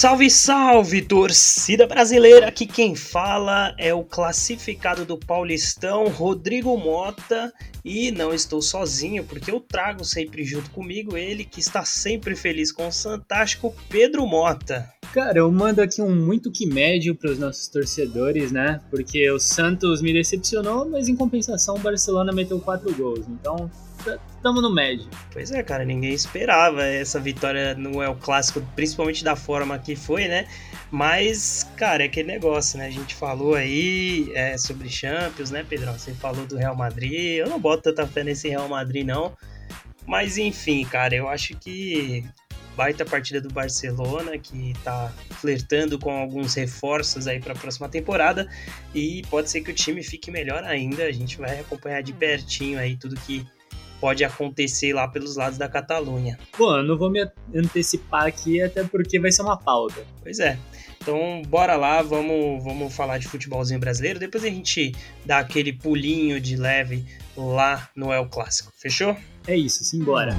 Salve, salve, torcida brasileira! Aqui quem fala é o classificado do Paulistão, Rodrigo Mota, e não estou sozinho, porque eu trago sempre junto comigo ele que está sempre feliz com o fantástico Pedro Mota. Cara, eu mando aqui um muito que médio para os nossos torcedores, né? Porque o Santos me decepcionou, mas em compensação o Barcelona meteu quatro gols. Então, estamos no médio. Pois é, cara, ninguém esperava essa vitória no El Clássico, principalmente da forma que foi, né? Mas, cara, é aquele negócio, né? A gente falou aí é, sobre Champions, né, Pedrão? Você falou do Real Madrid. Eu não boto tanta fé nesse Real Madrid, não. Mas, enfim, cara, eu acho que baita partida do Barcelona, que tá flertando com alguns reforços aí para a próxima temporada e pode ser que o time fique melhor ainda. A gente vai acompanhar de pertinho aí tudo que pode acontecer lá pelos lados da Catalunha. Pô, eu não vou me antecipar aqui, até porque vai ser uma pauta. Pois é. Então, bora lá, vamos, vamos falar de futebolzinho brasileiro. Depois a gente dá aquele pulinho de leve lá no El Clássico. Fechou? É isso, simbora.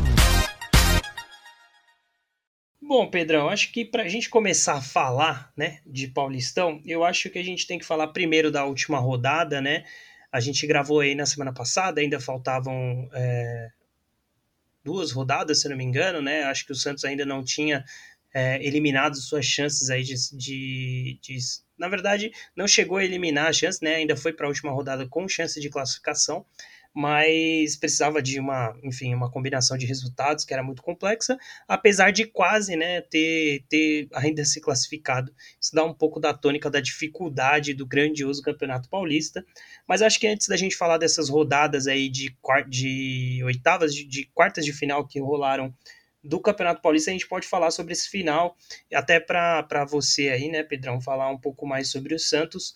Bom, Pedrão, acho que para a gente começar a falar né, de Paulistão, eu acho que a gente tem que falar primeiro da última rodada, né? A gente gravou aí na semana passada, ainda faltavam é, duas rodadas, se não me engano, né? Acho que o Santos ainda não tinha é, eliminado suas chances aí de, de, de, Na verdade, não chegou a eliminar as chances, né? Ainda foi para a última rodada com chance de classificação mas precisava de uma, enfim, uma combinação de resultados que era muito complexa, apesar de quase, né, ter, ter ainda se classificado. Isso dá um pouco da tônica da dificuldade do grandioso Campeonato Paulista, mas acho que antes da gente falar dessas rodadas aí de, de oitavas, de, de quartas de final que rolaram do Campeonato Paulista, a gente pode falar sobre esse final, até para você aí, né, Pedrão, falar um pouco mais sobre o Santos.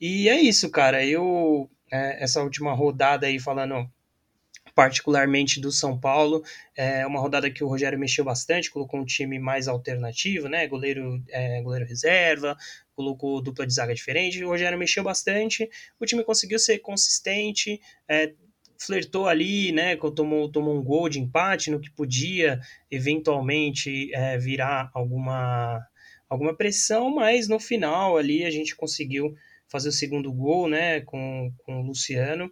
E é isso, cara. Eu é, essa última rodada aí falando particularmente do São Paulo, é uma rodada que o Rogério mexeu bastante, colocou um time mais alternativo, né, goleiro, é, goleiro reserva, colocou dupla de zaga diferente, o Rogério mexeu bastante, o time conseguiu ser consistente, é, flertou ali, né, tomou, tomou um gol de empate no que podia eventualmente é, virar alguma, alguma pressão, mas no final ali a gente conseguiu fazer o segundo gol, né, com, com o Luciano.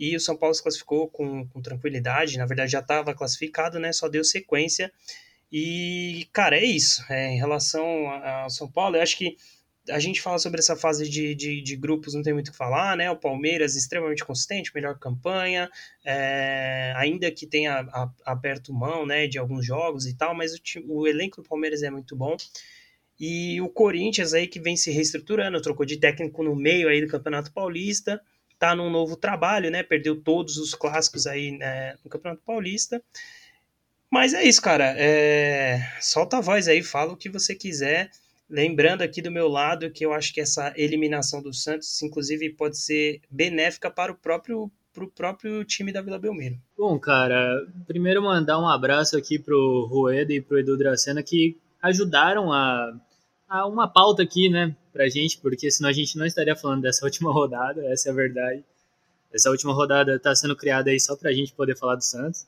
E o São Paulo se classificou com, com tranquilidade, na verdade já estava classificado, né, só deu sequência. E, cara, é isso. É, em relação ao São Paulo, eu acho que a gente fala sobre essa fase de, de, de, grupos, não tem muito o que falar, né? O Palmeiras extremamente consistente, melhor campanha, é, ainda que tenha aberto mão né, de alguns jogos e tal, mas o, o elenco do Palmeiras é muito bom. E o Corinthians aí que vem se reestruturando, trocou de técnico no meio aí do Campeonato Paulista, tá num novo trabalho, né? Perdeu todos os clássicos aí né, no Campeonato Paulista. Mas é isso, cara. É... Solta a voz aí, fala o que você quiser. Lembrando aqui do meu lado que eu acho que essa eliminação do Santos, inclusive, pode ser benéfica para o próprio para o próprio time da Vila Belmiro. Bom, cara, primeiro mandar um abraço aqui pro Rueda e pro Edu Dracena que ajudaram a uma pauta aqui, né, pra gente, porque senão a gente não estaria falando dessa última rodada, essa é a verdade. Essa última rodada está sendo criada aí só pra gente poder falar do Santos.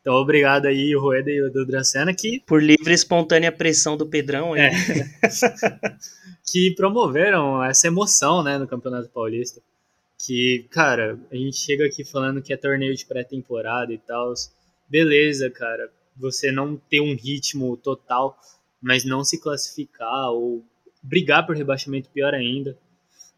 Então, obrigado aí, o Rueda e o do Dracena, que... Por livre e espontânea pressão do Pedrão aí. É. que promoveram essa emoção, né, no Campeonato Paulista. Que, cara, a gente chega aqui falando que é torneio de pré-temporada e tal. Beleza, cara, você não ter um ritmo total mas não se classificar ou brigar por rebaixamento, pior ainda.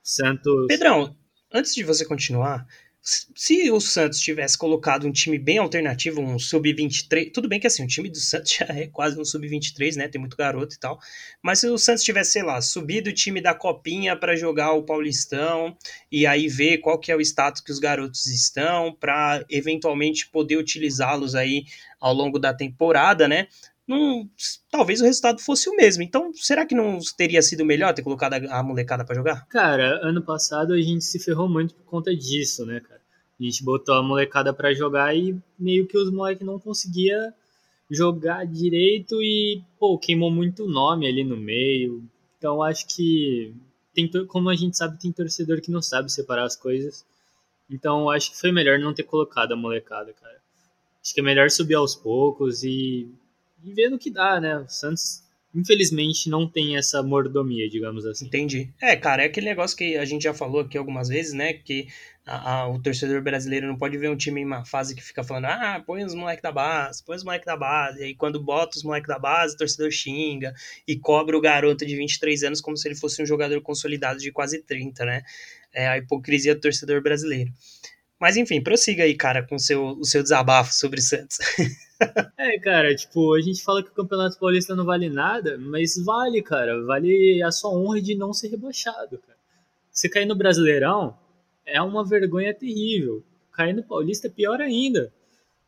Santos. Pedrão, antes de você continuar, se o Santos tivesse colocado um time bem alternativo, um sub-23, tudo bem que assim, o time do Santos já é quase um sub-23, né? Tem muito garoto e tal. Mas se o Santos tivesse, sei lá, subido o time da Copinha para jogar o Paulistão e aí ver qual que é o status que os garotos estão para eventualmente poder utilizá-los aí ao longo da temporada, né? Não, talvez o resultado fosse o mesmo. Então, será que não teria sido melhor ter colocado a, molecada para jogar? Cara, ano passado a gente se ferrou muito por conta disso, né, cara? A gente botou a molecada para jogar e meio que os moleques não conseguia jogar direito e, pô, queimou muito nome ali no meio. Então, acho que tem, como a gente sabe, tem torcedor que não sabe separar as coisas. Então, acho que foi melhor não ter colocado a molecada, cara. Acho que é melhor subir aos poucos e e ver no que dá, né? O Santos infelizmente não tem essa mordomia, digamos assim. Entendi. É, cara, é aquele negócio que a gente já falou aqui algumas vezes, né? Que a, a, o torcedor brasileiro não pode ver um time em uma fase que fica falando, ah, põe os moleques da base, põe os moleques da base. E aí quando bota os moleques da base, o torcedor xinga e cobra o garoto de 23 anos como se ele fosse um jogador consolidado de quase 30, né? É a hipocrisia do torcedor brasileiro. Mas enfim, prossiga aí, cara, com o seu, o seu desabafo sobre o Santos. é, cara, tipo, a gente fala que o Campeonato Paulista não vale nada, mas vale, cara. Vale a sua honra de não ser rebaixado, cara. Você cair no Brasileirão é uma vergonha terrível. Cair no Paulista é pior ainda.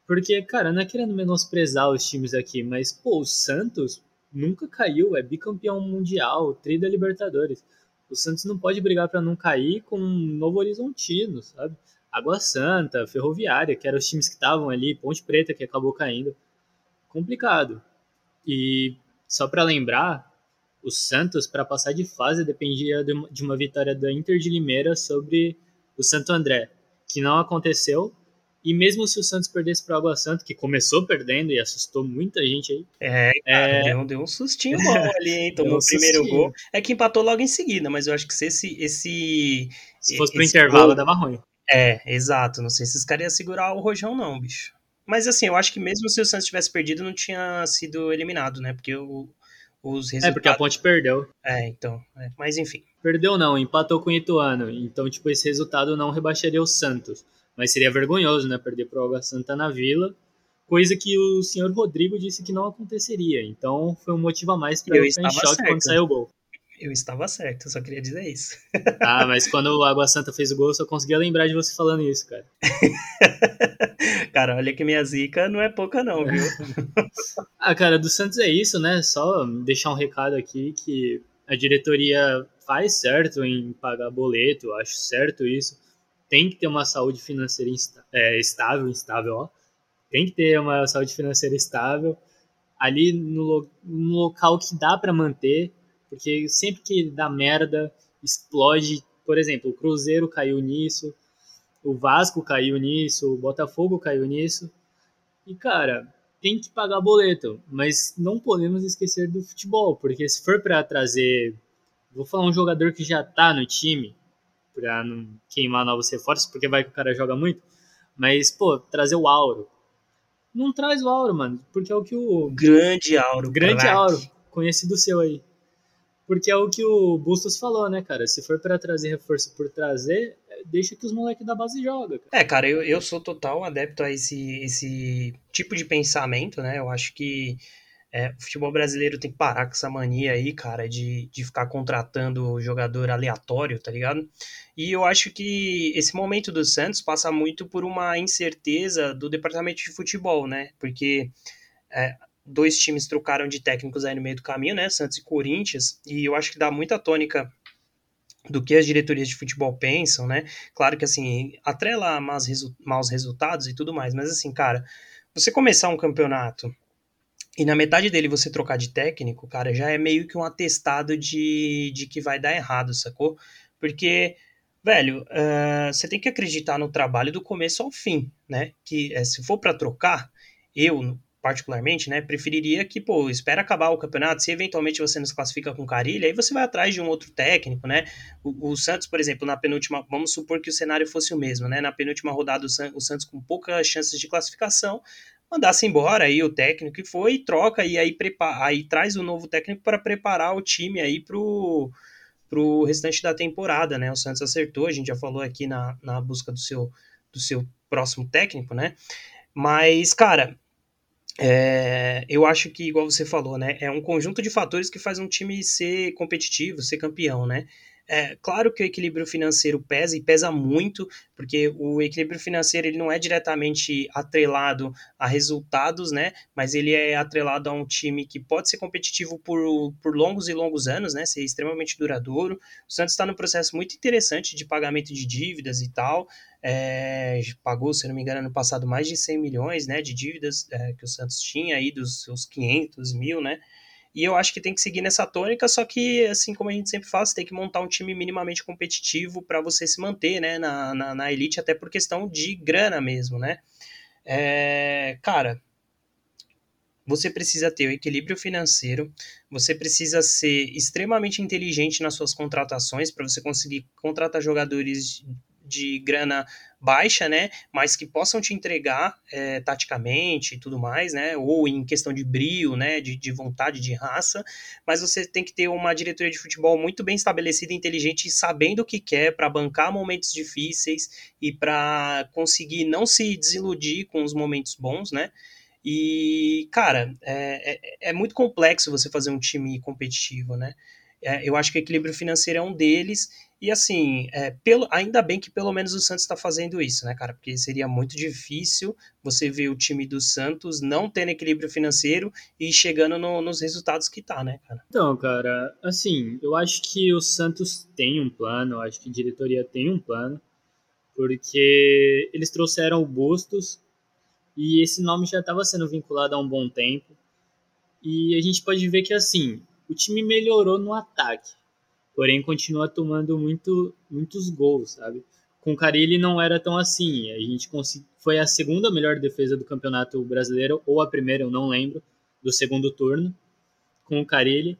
Porque, cara, não é querendo menosprezar os times aqui, mas, pô, o Santos nunca caiu, é bicampeão mundial, tri da Libertadores. O Santos não pode brigar para não cair com um Novo Horizontino, sabe? Água Santa, Ferroviária, que eram os times que estavam ali, Ponte Preta, que acabou caindo. Complicado. E só para lembrar, o Santos, para passar de fase, dependia de uma vitória da Inter de Limeira sobre o Santo André, que não aconteceu. E mesmo se o Santos perdesse para o Água Santa, que começou perdendo e assustou muita gente aí. É, cara, é... Deu, deu, um sustinho bom ali, hein? Tomou um o primeiro sustinho. gol. É que empatou logo em seguida, mas eu acho que se esse. esse se fosse pro intervalo, gol, dava ruim. É, exato. Não sei se esses caras iam segurar o Rojão, não, bicho. Mas assim, eu acho que mesmo se o Santos tivesse perdido, não tinha sido eliminado, né? Porque o, os resultados. É, porque a Ponte perdeu. É, então. É. Mas enfim. Perdeu não, empatou com o Ituano. Então, tipo, esse resultado não rebaixaria o Santos. Mas seria vergonhoso, né? Perder pro Água Santa na Vila. Coisa que o senhor Rodrigo disse que não aconteceria. Então foi um motivo a mais para eu ficar em choque certo. quando saiu o gol. Eu estava certo, eu só queria dizer isso. Ah, mas quando o Água Santa fez o gol, eu só conseguia lembrar de você falando isso, cara. cara, olha que minha zica não é pouca não, viu? ah, cara, do Santos é isso, né? Só deixar um recado aqui que a diretoria faz certo em pagar boleto, acho certo isso. Tem que ter uma saúde financeira é, estável, instável, ó. Tem que ter uma saúde financeira estável ali no, no local que dá para manter porque sempre que dá merda, explode. Por exemplo, o Cruzeiro caiu nisso, o Vasco caiu nisso, o Botafogo caiu nisso. E, cara, tem que pagar boleto, mas não podemos esquecer do futebol, porque se for para trazer, vou falar um jogador que já tá no time, para não queimar novos reforços, porque vai que o cara joga muito, mas, pô, trazer o Auro. Não traz o Auro, mano, porque é o que o. Grande Auro. Grande Auro, conhecido seu aí. Porque é o que o Bustos falou, né, cara? Se for para trazer reforço por trazer, deixa que os moleques da base jogam. É, cara, eu, eu sou total adepto a esse, esse tipo de pensamento, né? Eu acho que é, o futebol brasileiro tem que parar com essa mania aí, cara, de, de ficar contratando jogador aleatório, tá ligado? E eu acho que esse momento do Santos passa muito por uma incerteza do departamento de futebol, né? Porque é, dois times trocaram de técnicos aí no meio do caminho, né? Santos e Corinthians, e eu acho que dá muita tônica do que as diretorias de futebol pensam, né? Claro que assim, atrela maus, resu maus resultados e tudo mais, mas assim, cara, você começar um campeonato e na metade dele você trocar de técnico, cara, já é meio que um atestado de, de que vai dar errado, sacou? Porque, velho, uh, você tem que acreditar no trabalho do começo ao fim, né? Que uh, se for para trocar, eu, particularmente, né, preferiria que, pô, espera acabar o campeonato, se eventualmente você nos classifica com Carilha, aí você vai atrás de um outro técnico, né, o, o, Santos, por exemplo, na penúltima, vamos supor que o cenário fosse o mesmo, né, na penúltima rodada o, San, o Santos com poucas chances de classificação, mandasse embora aí o técnico que foi, troca e aí, prepara, aí traz o novo técnico para preparar o time aí pro, pro restante da temporada, né, o Santos acertou, a gente já falou aqui na, na busca do seu, do seu próximo técnico, né, mas, cara, é, eu acho que, igual você falou, né, é um conjunto de fatores que faz um time ser competitivo, ser campeão, né? É, claro que o equilíbrio financeiro pesa e pesa muito, porque o equilíbrio financeiro ele não é diretamente atrelado a resultados, né? Mas ele é atrelado a um time que pode ser competitivo por, por longos e longos anos, né? Ser extremamente duradouro. O Santos está num processo muito interessante de pagamento de dívidas e tal é, pagou, se não me engano, no passado mais de 100 milhões né, de dívidas é, que o Santos tinha aí dos seus 500 mil, né? E eu acho que tem que seguir nessa tônica, só que, assim como a gente sempre faz, tem que montar um time minimamente competitivo para você se manter né, na, na, na, elite, até por questão de grana mesmo, né? É, cara, você precisa ter o equilíbrio financeiro, você precisa ser extremamente inteligente nas suas contratações para você conseguir contratar jogadores de grana baixa, né, mas que possam te entregar é, taticamente e tudo mais, né, ou em questão de brio, né, de, de vontade, de raça, mas você tem que ter uma diretoria de futebol muito bem estabelecida, inteligente sabendo o que quer para bancar momentos difíceis e para conseguir não se desiludir com os momentos bons, né, e, cara, é, é, é muito complexo você fazer um time competitivo, né, é, eu acho que o equilíbrio financeiro é um deles e assim, é, pelo, ainda bem que pelo menos o Santos está fazendo isso, né, cara? Porque seria muito difícil você ver o time do Santos não tendo equilíbrio financeiro e chegando no, nos resultados que tá, né, cara? Então, cara, assim, eu acho que o Santos tem um plano, eu acho que a diretoria tem um plano, porque eles trouxeram o Bustos e esse nome já estava sendo vinculado há um bom tempo. E a gente pode ver que, assim, o time melhorou no ataque porém continua tomando muito, muitos gols, sabe? Com o Carilli não era tão assim. A gente foi a segunda melhor defesa do Campeonato Brasileiro, ou a primeira, eu não lembro, do segundo turno, com o Carilli,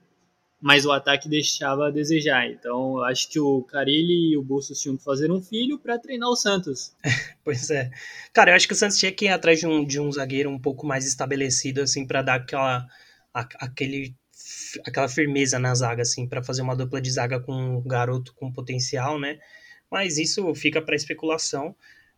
mas o ataque deixava a desejar. Então, eu acho que o Carilli e o Bustos tinham que fazer um filho para treinar o Santos. pois é. Cara, eu acho que o Santos tinha que ir atrás de um, de um zagueiro um pouco mais estabelecido, assim, para dar aquela, a, aquele aquela firmeza na zaga, assim, para fazer uma dupla de zaga com um garoto com potencial, né? Mas isso fica para especulação.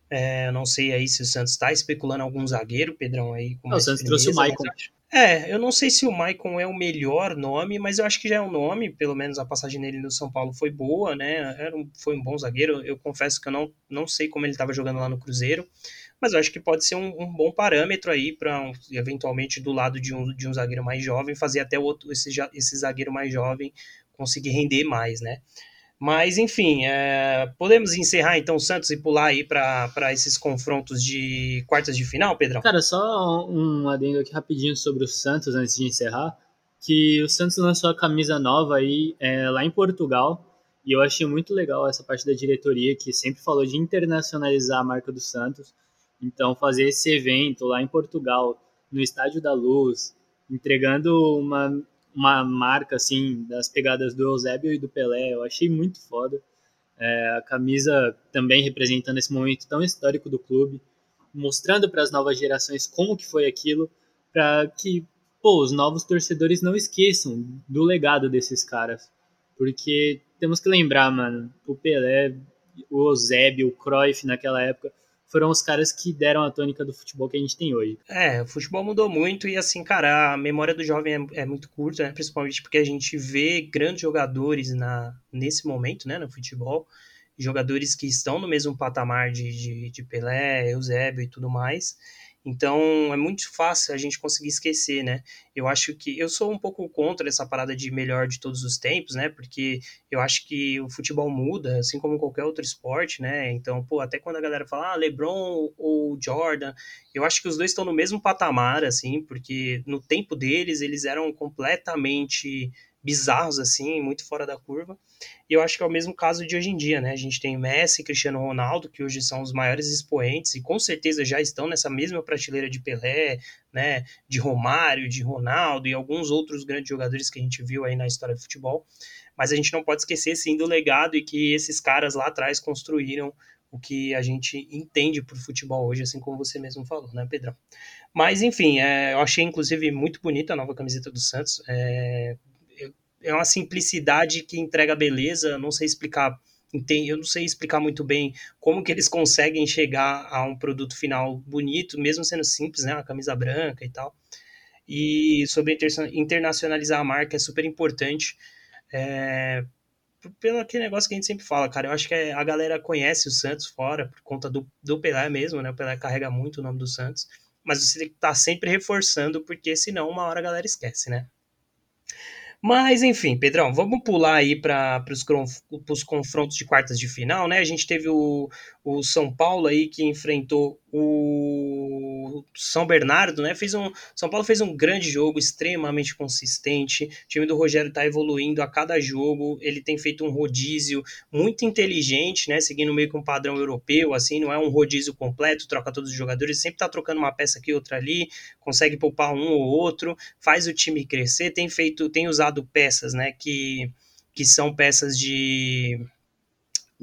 É, não sei aí se o Santos está especulando algum zagueiro, Pedrão, aí. Com não, o Santos firmeza, trouxe o Maicon. É, eu não sei se o Maicon é o melhor nome, mas eu acho que já é um nome, pelo menos a passagem dele no São Paulo foi boa, né? Era um, foi um bom zagueiro. Eu confesso que eu não, não sei como ele estava jogando lá no Cruzeiro mas eu acho que pode ser um, um bom parâmetro aí para um, eventualmente do lado de um, de um zagueiro mais jovem fazer até o outro esse, esse zagueiro mais jovem conseguir render mais, né? Mas enfim, é, podemos encerrar então o Santos e pular aí para esses confrontos de quartas de final, Pedrão? Cara, só um adendo aqui rapidinho sobre o Santos antes de encerrar, que o Santos lançou a camisa nova aí é, lá em Portugal. E eu achei muito legal essa parte da diretoria que sempre falou de internacionalizar a marca do Santos. Então, fazer esse evento lá em Portugal, no Estádio da Luz, entregando uma, uma marca assim das pegadas do Eusébio e do Pelé, eu achei muito foda. É, a camisa também representando esse momento tão histórico do clube, mostrando para as novas gerações como que foi aquilo, para que pô, os novos torcedores não esqueçam do legado desses caras. Porque temos que lembrar, mano, o Pelé, o Eusébio, o Cruyff naquela época foram os caras que deram a tônica do futebol que a gente tem hoje. É, o futebol mudou muito e assim, cara, a memória do jovem é, é muito curta, né? Principalmente porque a gente vê grandes jogadores na, nesse momento, né, no futebol, jogadores que estão no mesmo patamar de, de, de Pelé, Eusébio e tudo mais. Então é muito fácil a gente conseguir esquecer, né? Eu acho que eu sou um pouco contra essa parada de melhor de todos os tempos, né? Porque eu acho que o futebol muda, assim como qualquer outro esporte, né? Então, pô, até quando a galera fala ah, LeBron ou Jordan, eu acho que os dois estão no mesmo patamar, assim, porque no tempo deles eles eram completamente bizarros, assim, muito fora da curva. E eu acho que é o mesmo caso de hoje em dia, né? A gente tem Messi Cristiano Ronaldo, que hoje são os maiores expoentes e com certeza já estão nessa mesma prateleira de Pelé, né? De Romário, de Ronaldo e alguns outros grandes jogadores que a gente viu aí na história do futebol. Mas a gente não pode esquecer, sim, do legado e que esses caras lá atrás construíram o que a gente entende por futebol hoje, assim como você mesmo falou, né, Pedrão? Mas, enfim, é, eu achei, inclusive, muito bonita a nova camiseta do Santos. É, é uma simplicidade que entrega beleza, não sei explicar, eu não sei explicar muito bem como que eles conseguem chegar a um produto final bonito, mesmo sendo simples, né, uma camisa branca e tal. E sobre internacionalizar a marca é super importante, é, pelo aquele negócio que a gente sempre fala, cara, eu acho que a galera conhece o Santos fora, por conta do, do Pelé mesmo, né, o Pelé carrega muito o nome do Santos, mas você tem que estar tá sempre reforçando, porque senão uma hora a galera esquece, né. Mas, enfim, Pedrão, vamos pular aí para os confrontos de quartas de final, né? A gente teve o, o São Paulo aí que enfrentou o São Bernardo, né? Fez um, São Paulo fez um grande jogo, extremamente consistente. O time do Rogério está evoluindo a cada jogo. Ele tem feito um rodízio muito inteligente, né? Seguindo meio que um padrão europeu, assim, não é um rodízio completo, troca todos os jogadores, sempre está trocando uma peça aqui, outra ali, consegue poupar um ou outro, faz o time crescer, tem feito, tem usado peças, né? Que, que são peças de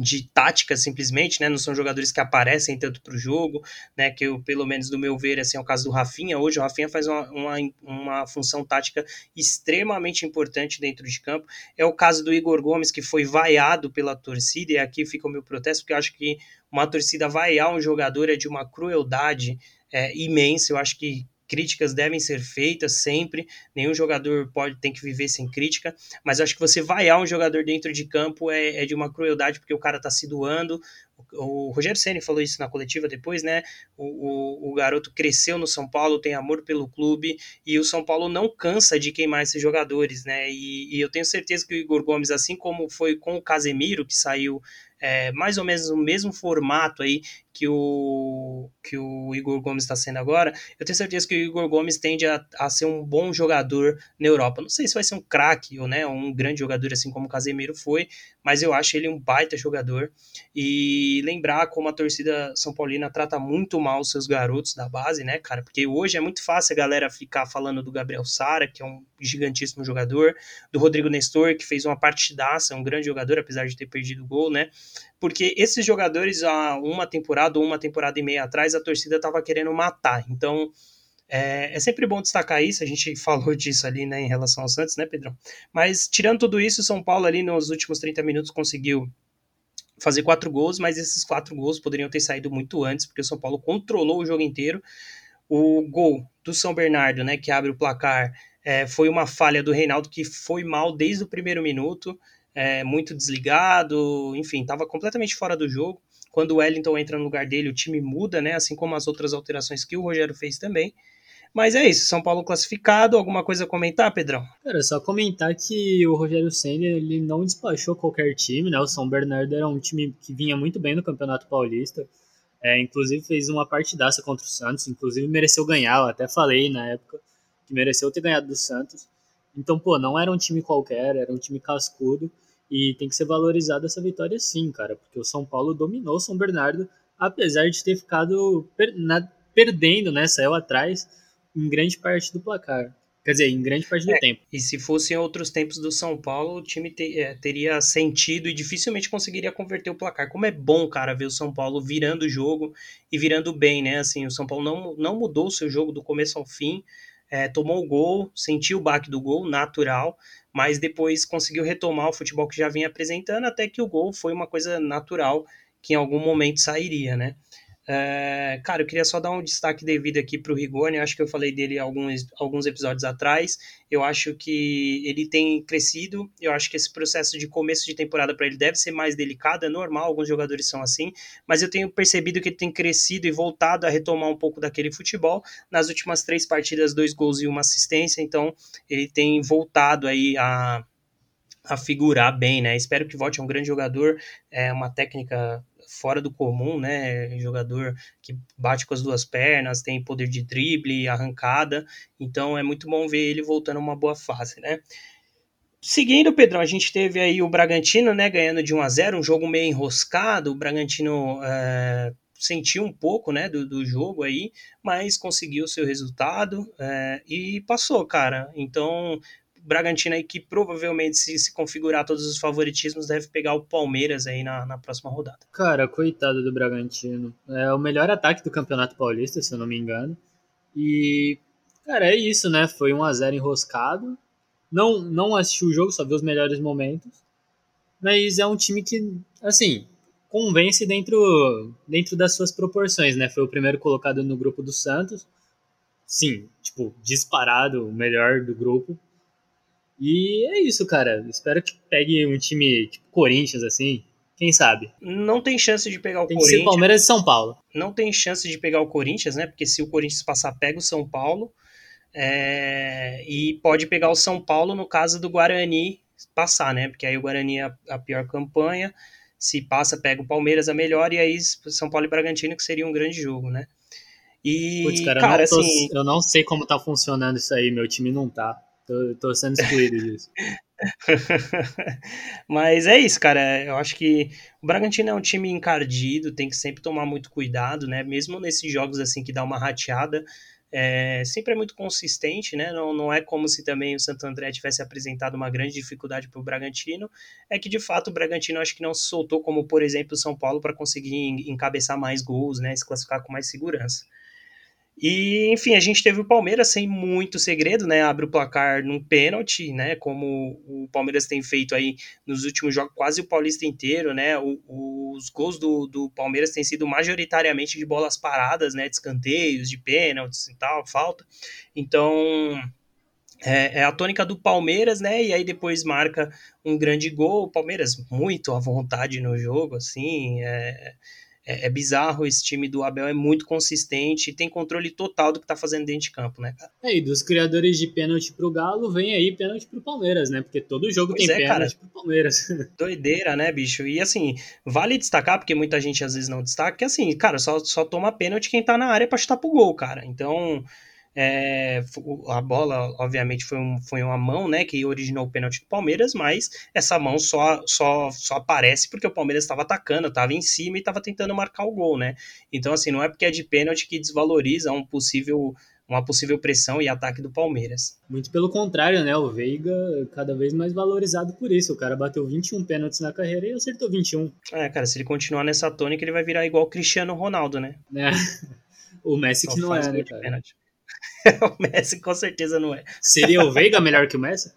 de tática simplesmente, né? Não são jogadores que aparecem tanto para o jogo, né? Que eu, pelo menos do meu ver, assim, é o caso do Rafinha. Hoje o Rafinha faz uma, uma, uma, função tática extremamente importante dentro de campo. É o caso do Igor Gomes, que foi vaiado pela torcida, e aqui fica o meu protesto, porque eu acho que uma torcida vaiar um jogador é de uma crueldade é, imensa. Eu acho que críticas devem ser feitas sempre, nenhum jogador pode tem que viver sem crítica, mas acho que você vaiar um jogador dentro de campo é, é de uma crueldade, porque o cara tá se doando, o Rogério Ceni falou isso na coletiva depois, né? O, o, o, garoto cresceu no São Paulo, tem amor pelo clube e o São Paulo não cansa de queimar esses jogadores, né? E, e eu tenho certeza que o Igor Gomes, assim como foi com o Casemiro, que saiu é, mais ou menos no mesmo formato aí que o, que o Igor Gomes está sendo agora, eu tenho certeza que o Igor Gomes tende a, a ser um bom jogador na Europa. Não sei se vai ser um craque ou né, um grande jogador assim como o Casemiro foi, mas eu acho ele um baita jogador. E lembrar como a torcida São Paulina trata muito mal os seus garotos da base, né, cara? Porque hoje é muito fácil a galera ficar falando do Gabriel Sara, que é um gigantíssimo jogador, do Rodrigo Nestor, que fez uma partidaça, um grande jogador, apesar de ter perdido o gol, né? Porque esses jogadores, há uma temporada ou uma temporada e meia atrás, a torcida estava querendo matar. Então, é, é, sempre bom destacar isso, a gente falou disso ali, né, em relação ao Santos, né, Pedrão? Mas, tirando tudo isso, o São Paulo ali nos últimos 30 minutos conseguiu fazer quatro gols, mas esses quatro gols poderiam ter saído muito antes, porque o São Paulo controlou o jogo inteiro. O gol do São Bernardo, né, que abre o placar, é, foi uma falha do Reinaldo que foi mal desde o primeiro minuto, é, muito desligado, enfim, estava completamente fora do jogo. Quando o Wellington entra no lugar dele, o time muda, né, assim como as outras alterações que o Rogério fez também. Mas é isso, São Paulo classificado. Alguma coisa a comentar, Pedrão? Cara, só comentar que o Rogério Senna ele não despachou qualquer time, né? O São Bernardo era um time que vinha muito bem no Campeonato Paulista. É, inclusive fez uma partidaça contra o Santos, inclusive mereceu ganhar, eu até falei na época que mereceu ter ganhado do Santos. Então, pô, não era um time qualquer, era um time cascudo e tem que ser valorizada essa vitória sim, cara, porque o São Paulo dominou o São Bernardo, apesar de ter ficado per na, perdendo, né, saiu atrás em grande parte do placar. Quer dizer, em grande parte do é, tempo. E se fossem outros tempos do São Paulo, o time te, é, teria sentido e dificilmente conseguiria converter o placar. Como é bom, cara, ver o São Paulo virando o jogo e virando bem, né? Assim, o São Paulo não, não mudou o seu jogo do começo ao fim, é, tomou o gol, sentiu o baque do gol, natural, mas depois conseguiu retomar o futebol que já vinha apresentando, até que o gol foi uma coisa natural que em algum momento sairia, né? É, cara, eu queria só dar um destaque devido aqui para o Rigoni. Acho que eu falei dele alguns, alguns episódios atrás. Eu acho que ele tem crescido. Eu acho que esse processo de começo de temporada para ele deve ser mais delicado. É normal, alguns jogadores são assim. Mas eu tenho percebido que ele tem crescido e voltado a retomar um pouco daquele futebol. Nas últimas três partidas, dois gols e uma assistência. Então, ele tem voltado aí a, a figurar bem, né? Espero que volte a um grande jogador, é uma técnica fora do comum, né? Jogador que bate com as duas pernas, tem poder de drible, arrancada. Então é muito bom ver ele voltando a uma boa fase, né? Seguindo, Pedrão, a gente teve aí o Bragantino, né, ganhando de 1 a 0 um jogo meio enroscado. O Bragantino é, sentiu um pouco, né, do, do jogo aí, mas conseguiu o seu resultado é, e passou, cara. Então, Bragantino aí que provavelmente, se, se configurar todos os favoritismos, deve pegar o Palmeiras aí na, na próxima rodada. Cara, coitado do Bragantino. É o melhor ataque do Campeonato Paulista, se eu não me engano. E, cara, é isso, né? Foi 1 a 0 enroscado. Não, não assisti o jogo, só vi os melhores momentos. Mas é um time que, assim, convence dentro, dentro das suas proporções, né? Foi o primeiro colocado no grupo do Santos. Sim, tipo, disparado, o melhor do grupo e é isso, cara. Espero que pegue um time tipo Corinthians, assim. Quem sabe? Não tem chance de pegar o tem Corinthians. Tem que ser Palmeiras e São Paulo. Não tem chance de pegar o Corinthians, né? Porque se o Corinthians passar, pega o São Paulo. É... E pode pegar o São Paulo no caso do Guarani passar, né? Porque aí o Guarani é a pior campanha. Se passa, pega o Palmeiras a melhor. E aí São Paulo e Bragantino, que seria um grande jogo, né? E, Putz, cara, cara, eu, não tô, assim, eu não sei como tá funcionando isso aí, meu time não tá. Tô, tô sendo excluído disso. Mas é isso, cara. Eu acho que o Bragantino é um time encardido, tem que sempre tomar muito cuidado, né? Mesmo nesses jogos assim que dá uma rateada, é, sempre é muito consistente, né? Não, não é como se também o Santo André tivesse apresentado uma grande dificuldade para o Bragantino. É que de fato o Bragantino acho que não se soltou, como por exemplo o São Paulo, para conseguir encabeçar mais gols, né? Se classificar com mais segurança. E, enfim, a gente teve o Palmeiras sem muito segredo, né? Abre o placar num pênalti, né? Como o Palmeiras tem feito aí nos últimos jogos, quase o Paulista inteiro, né? O, os gols do, do Palmeiras têm sido majoritariamente de bolas paradas, né? De escanteios, de pênaltis e tal, falta. Então, é, é, a tônica do Palmeiras, né? E aí depois marca um grande gol. O Palmeiras muito à vontade no jogo, assim. É, é, é, bizarro, esse time do Abel é muito consistente e tem controle total do que tá fazendo dentro de campo, né, cara? É, e dos criadores de pênalti pro Galo, vem aí pênalti pro Palmeiras, né? Porque todo jogo pois tem é, pênalti cara. pro Palmeiras. Doideira, né, bicho? E assim, vale destacar, porque muita gente às vezes não destaca, que assim, cara, só, só toma pênalti quem tá na área pra chutar pro gol, cara. Então, é, a bola, obviamente, foi, um, foi uma mão né, que originou o pênalti do Palmeiras, mas essa mão só, só, só aparece porque o Palmeiras estava atacando, estava em cima e estava tentando marcar o gol, né? Então, assim, não é porque é de pênalti que desvaloriza um possível, uma possível pressão e ataque do Palmeiras. Muito pelo contrário, né? O Veiga cada vez mais valorizado por isso. O cara bateu 21 pênaltis na carreira e acertou 21. É, cara, se ele continuar nessa tônica, ele vai virar igual o Cristiano Ronaldo, né? É. O Messi que não é, né, cara? Pênalti. o Messi com certeza não é. Seria o Veiga melhor que o Messi?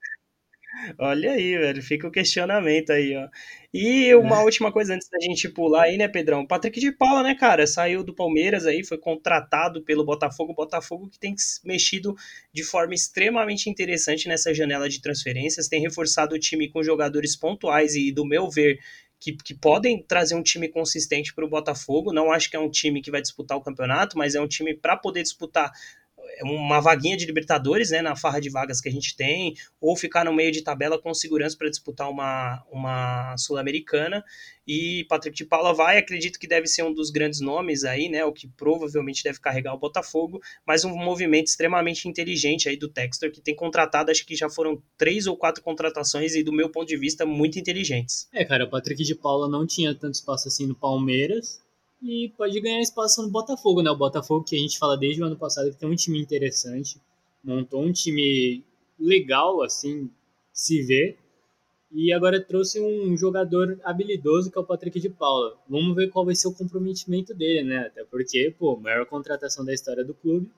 Olha aí, velho, fica o questionamento aí, ó. E uma é. última coisa antes da gente pular aí, né, Pedrão? Patrick de Paula, né, cara, saiu do Palmeiras aí, foi contratado pelo Botafogo, Botafogo que tem mexido de forma extremamente interessante nessa janela de transferências, tem reforçado o time com jogadores pontuais e, do meu ver, que, que, podem trazer um time consistente para o Botafogo. Não acho que é um time que vai disputar o campeonato, mas é um time para poder disputar uma vaguinha de Libertadores, né, na farra de vagas que a gente tem, ou ficar no meio de tabela com segurança para disputar uma, uma Sul-Americana. E Patrick de Paula vai, acredito que deve ser um dos grandes nomes aí, né, o que provavelmente deve carregar o Botafogo, mas um movimento extremamente inteligente aí do Textor, que tem contratado, acho que já foram três ou quatro contratações e do meu ponto de vista muito inteligentes. É, cara, o Patrick de Paula não tinha tanto espaço assim no Palmeiras, e pode ganhar espaço no Botafogo, né? O Botafogo que a gente fala desde o ano passado que tem um time interessante, montou um time legal, assim, se vê, e agora trouxe um jogador habilidoso que é o Patrick de Paula. Vamos ver qual vai ser o comprometimento dele, né? Até porque, pô, maior contratação da história do clube.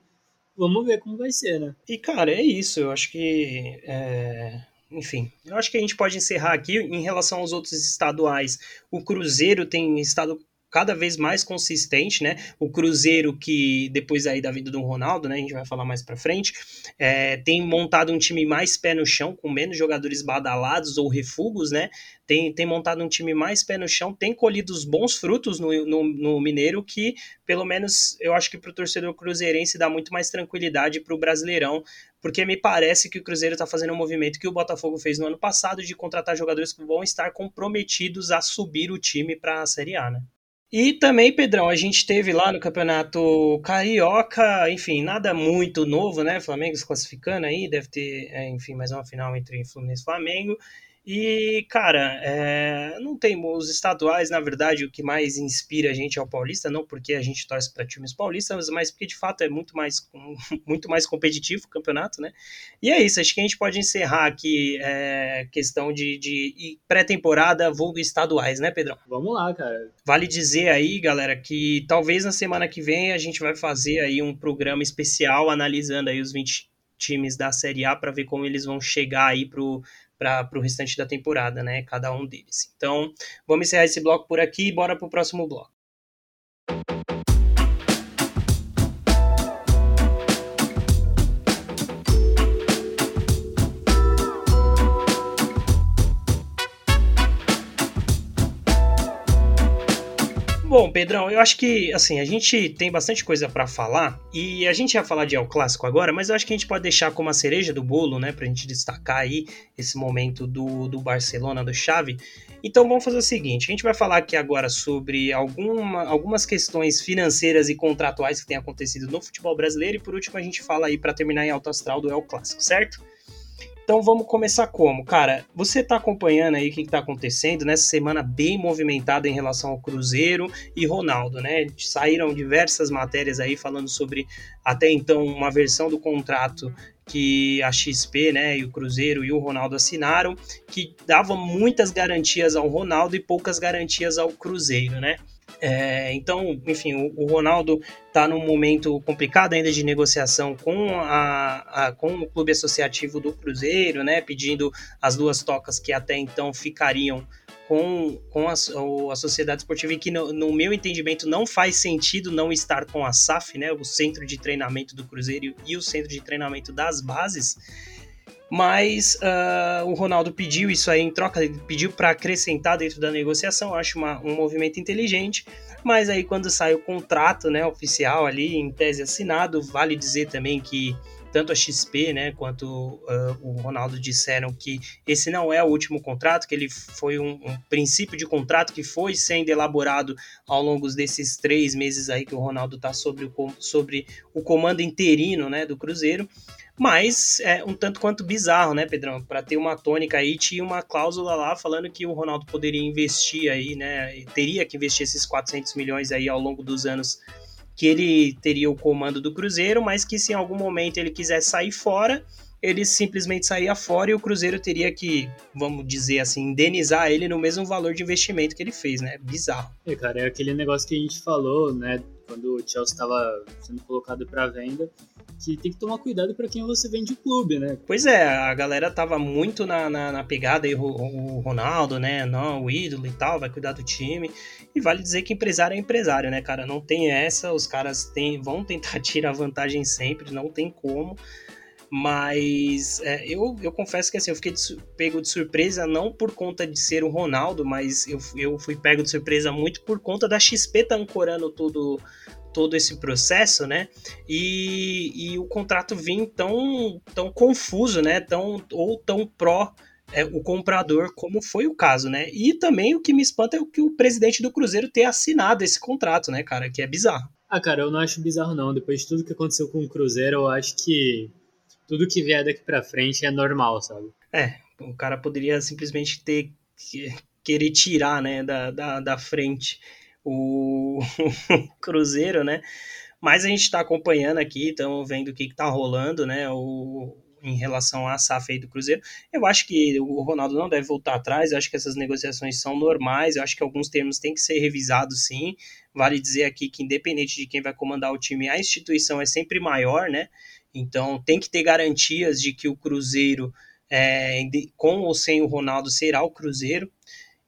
Vamos ver como vai ser, né? E, cara, é isso. Eu acho que. É... Enfim, eu acho que a gente pode encerrar aqui. Em relação aos outros estaduais, o Cruzeiro tem estado cada vez mais consistente, né? O Cruzeiro, que depois aí da vida do Ronaldo, né? A gente vai falar mais para frente, é, tem montado um time mais pé no chão, com menos jogadores badalados ou refugos, né? Tem, tem montado um time mais pé no chão, tem colhido os bons frutos no, no, no Mineiro, que pelo menos eu acho que para o torcedor cruzeirense dá muito mais tranquilidade para o Brasileirão, porque me parece que o Cruzeiro está fazendo um movimento que o Botafogo fez no ano passado de contratar jogadores que vão estar comprometidos a subir o time para a Série A, né? E também, Pedrão, a gente teve lá no Campeonato Carioca, enfim, nada muito novo, né? Flamengo se classificando aí, deve ter, é, enfim, mais uma final entre Fluminense e Flamengo. E, cara, é, não tem os estaduais, na verdade, o que mais inspira a gente é o paulista, não porque a gente torce para times paulistas, mas porque de fato é muito mais, muito mais competitivo o campeonato, né? E é isso, acho que a gente pode encerrar aqui é, questão de, de pré-temporada, vulgo estaduais, né, Pedrão? Vamos lá, cara. Vale dizer aí, galera, que talvez na semana que vem a gente vai fazer aí um programa especial analisando aí os 20 times da Série A para ver como eles vão chegar aí pro para o restante da temporada, né? Cada um deles. Então, vamos encerrar esse bloco por aqui e bora para o próximo bloco. Bom, Pedrão, eu acho que assim, a gente tem bastante coisa para falar e a gente ia falar de El Clássico agora, mas eu acho que a gente pode deixar como a cereja do bolo, né, pra gente destacar aí esse momento do, do Barcelona, do Xavi. Então vamos fazer o seguinte, a gente vai falar aqui agora sobre alguma, algumas questões financeiras e contratuais que têm acontecido no futebol brasileiro e por último a gente fala aí para terminar em alto astral do El Clássico, certo? Então vamos começar como? Cara, você está acompanhando aí o que está acontecendo nessa semana bem movimentada em relação ao Cruzeiro e Ronaldo, né? Saíram diversas matérias aí falando sobre até então uma versão do contrato que a XP, né, e o Cruzeiro e o Ronaldo assinaram, que dava muitas garantias ao Ronaldo e poucas garantias ao Cruzeiro, né? É, então, enfim, o, o Ronaldo está num momento complicado ainda de negociação com, a, a, com o clube associativo do Cruzeiro, né, pedindo as duas tocas que até então ficariam com, com a, a Sociedade Esportiva e que, no, no, meu entendimento, não faz sentido não estar com a SAF, né, o Centro de Treinamento do Cruzeiro e o Centro de Treinamento das Bases. Mas uh, o Ronaldo pediu isso aí em troca, ele pediu para acrescentar dentro da negociação, acho uma, um movimento inteligente. Mas aí quando sai o contrato né, oficial ali, em tese assinado, vale dizer também que tanto a XP né, quanto uh, o Ronaldo disseram que esse não é o último contrato, que ele foi um, um, princípio de contrato que foi sendo elaborado ao longo desses três meses aí que o Ronaldo está sobre o, sobre o comando interino né, do Cruzeiro. Mas é um tanto quanto bizarro, né, Pedrão? Para ter uma tônica aí, tinha uma cláusula lá falando que o Ronaldo poderia investir aí, né? Teria que investir esses 400 milhões aí ao longo dos anos que ele teria o comando do Cruzeiro, mas que se em algum momento ele quiser sair fora, ele simplesmente saía fora e o Cruzeiro teria que, vamos dizer assim, indenizar ele no mesmo valor de investimento que ele fez, né? Bizarro. É, cara, é aquele negócio que a gente falou, né, quando o Chelsea estava sendo colocado para venda, que tem que tomar cuidado para quem você vende o clube, né? Pois é, a galera tava muito na, na, na pegada aí, o, o, Ronaldo, né? Não, o ídolo e tal, vai cuidar do time. E vale dizer que empresário é empresário, né, cara? Não tem essa, os caras tem, vão tentar tirar vantagem sempre, não tem como. Mas é, eu, eu confesso que assim, eu fiquei de, pego de surpresa não por conta de ser o Ronaldo, mas eu, eu fui pego de surpresa muito por conta da XP tá ancorando tudo todo esse processo, né? E, e o contrato vir tão, tão confuso, né? Tão, ou tão pró é, o comprador, como foi o caso, né? E também o que me espanta é o que o presidente do Cruzeiro ter assinado esse contrato, né, cara? Que é bizarro. Ah, cara, eu não acho bizarro, não. Depois de tudo que aconteceu com o Cruzeiro, eu acho que tudo que vier daqui pra frente é normal, sabe? É, o cara poderia simplesmente ter querer tirar, né, da, da, da frente o Cruzeiro, né? Mas a gente está acompanhando aqui, estamos vendo o que está rolando, né? O, em relação à SAF aí do Cruzeiro. Eu acho que o Ronaldo não deve voltar atrás, eu acho que essas negociações são normais, eu acho que alguns termos têm que ser revisados sim. Vale dizer aqui que, independente de quem vai comandar o time, a instituição é sempre maior, né? Então tem que ter garantias de que o Cruzeiro, é, com ou sem o Ronaldo, será o Cruzeiro.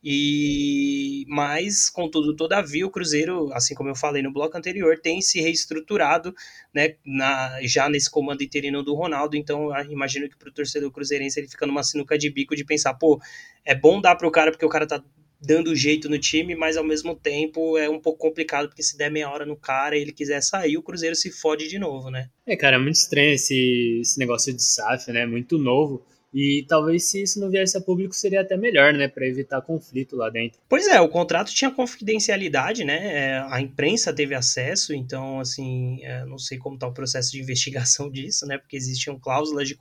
E mas, contudo, todavia, o Cruzeiro, assim como eu falei no bloco anterior, tem se reestruturado, né, na, já nesse comando interino do Ronaldo. Então, imagino que para o torcedor cruzeirense ele fica numa sinuca de bico de pensar, pô, é bom dar para o cara porque o cara tá dando jeito no time, mas ao mesmo tempo é um pouco complicado, porque se der meia hora no cara e ele quiser sair, o Cruzeiro se fode de novo, né? É, cara, é muito estranho esse, esse negócio de SAF, né? Muito novo. E talvez se isso não viesse a público seria até melhor, né, para evitar conflito lá dentro. Pois é, o contrato tinha confidencialidade, né? É, a imprensa teve acesso, então assim, é, não sei como está o processo de investigação disso, né? Porque existiam cláusulas de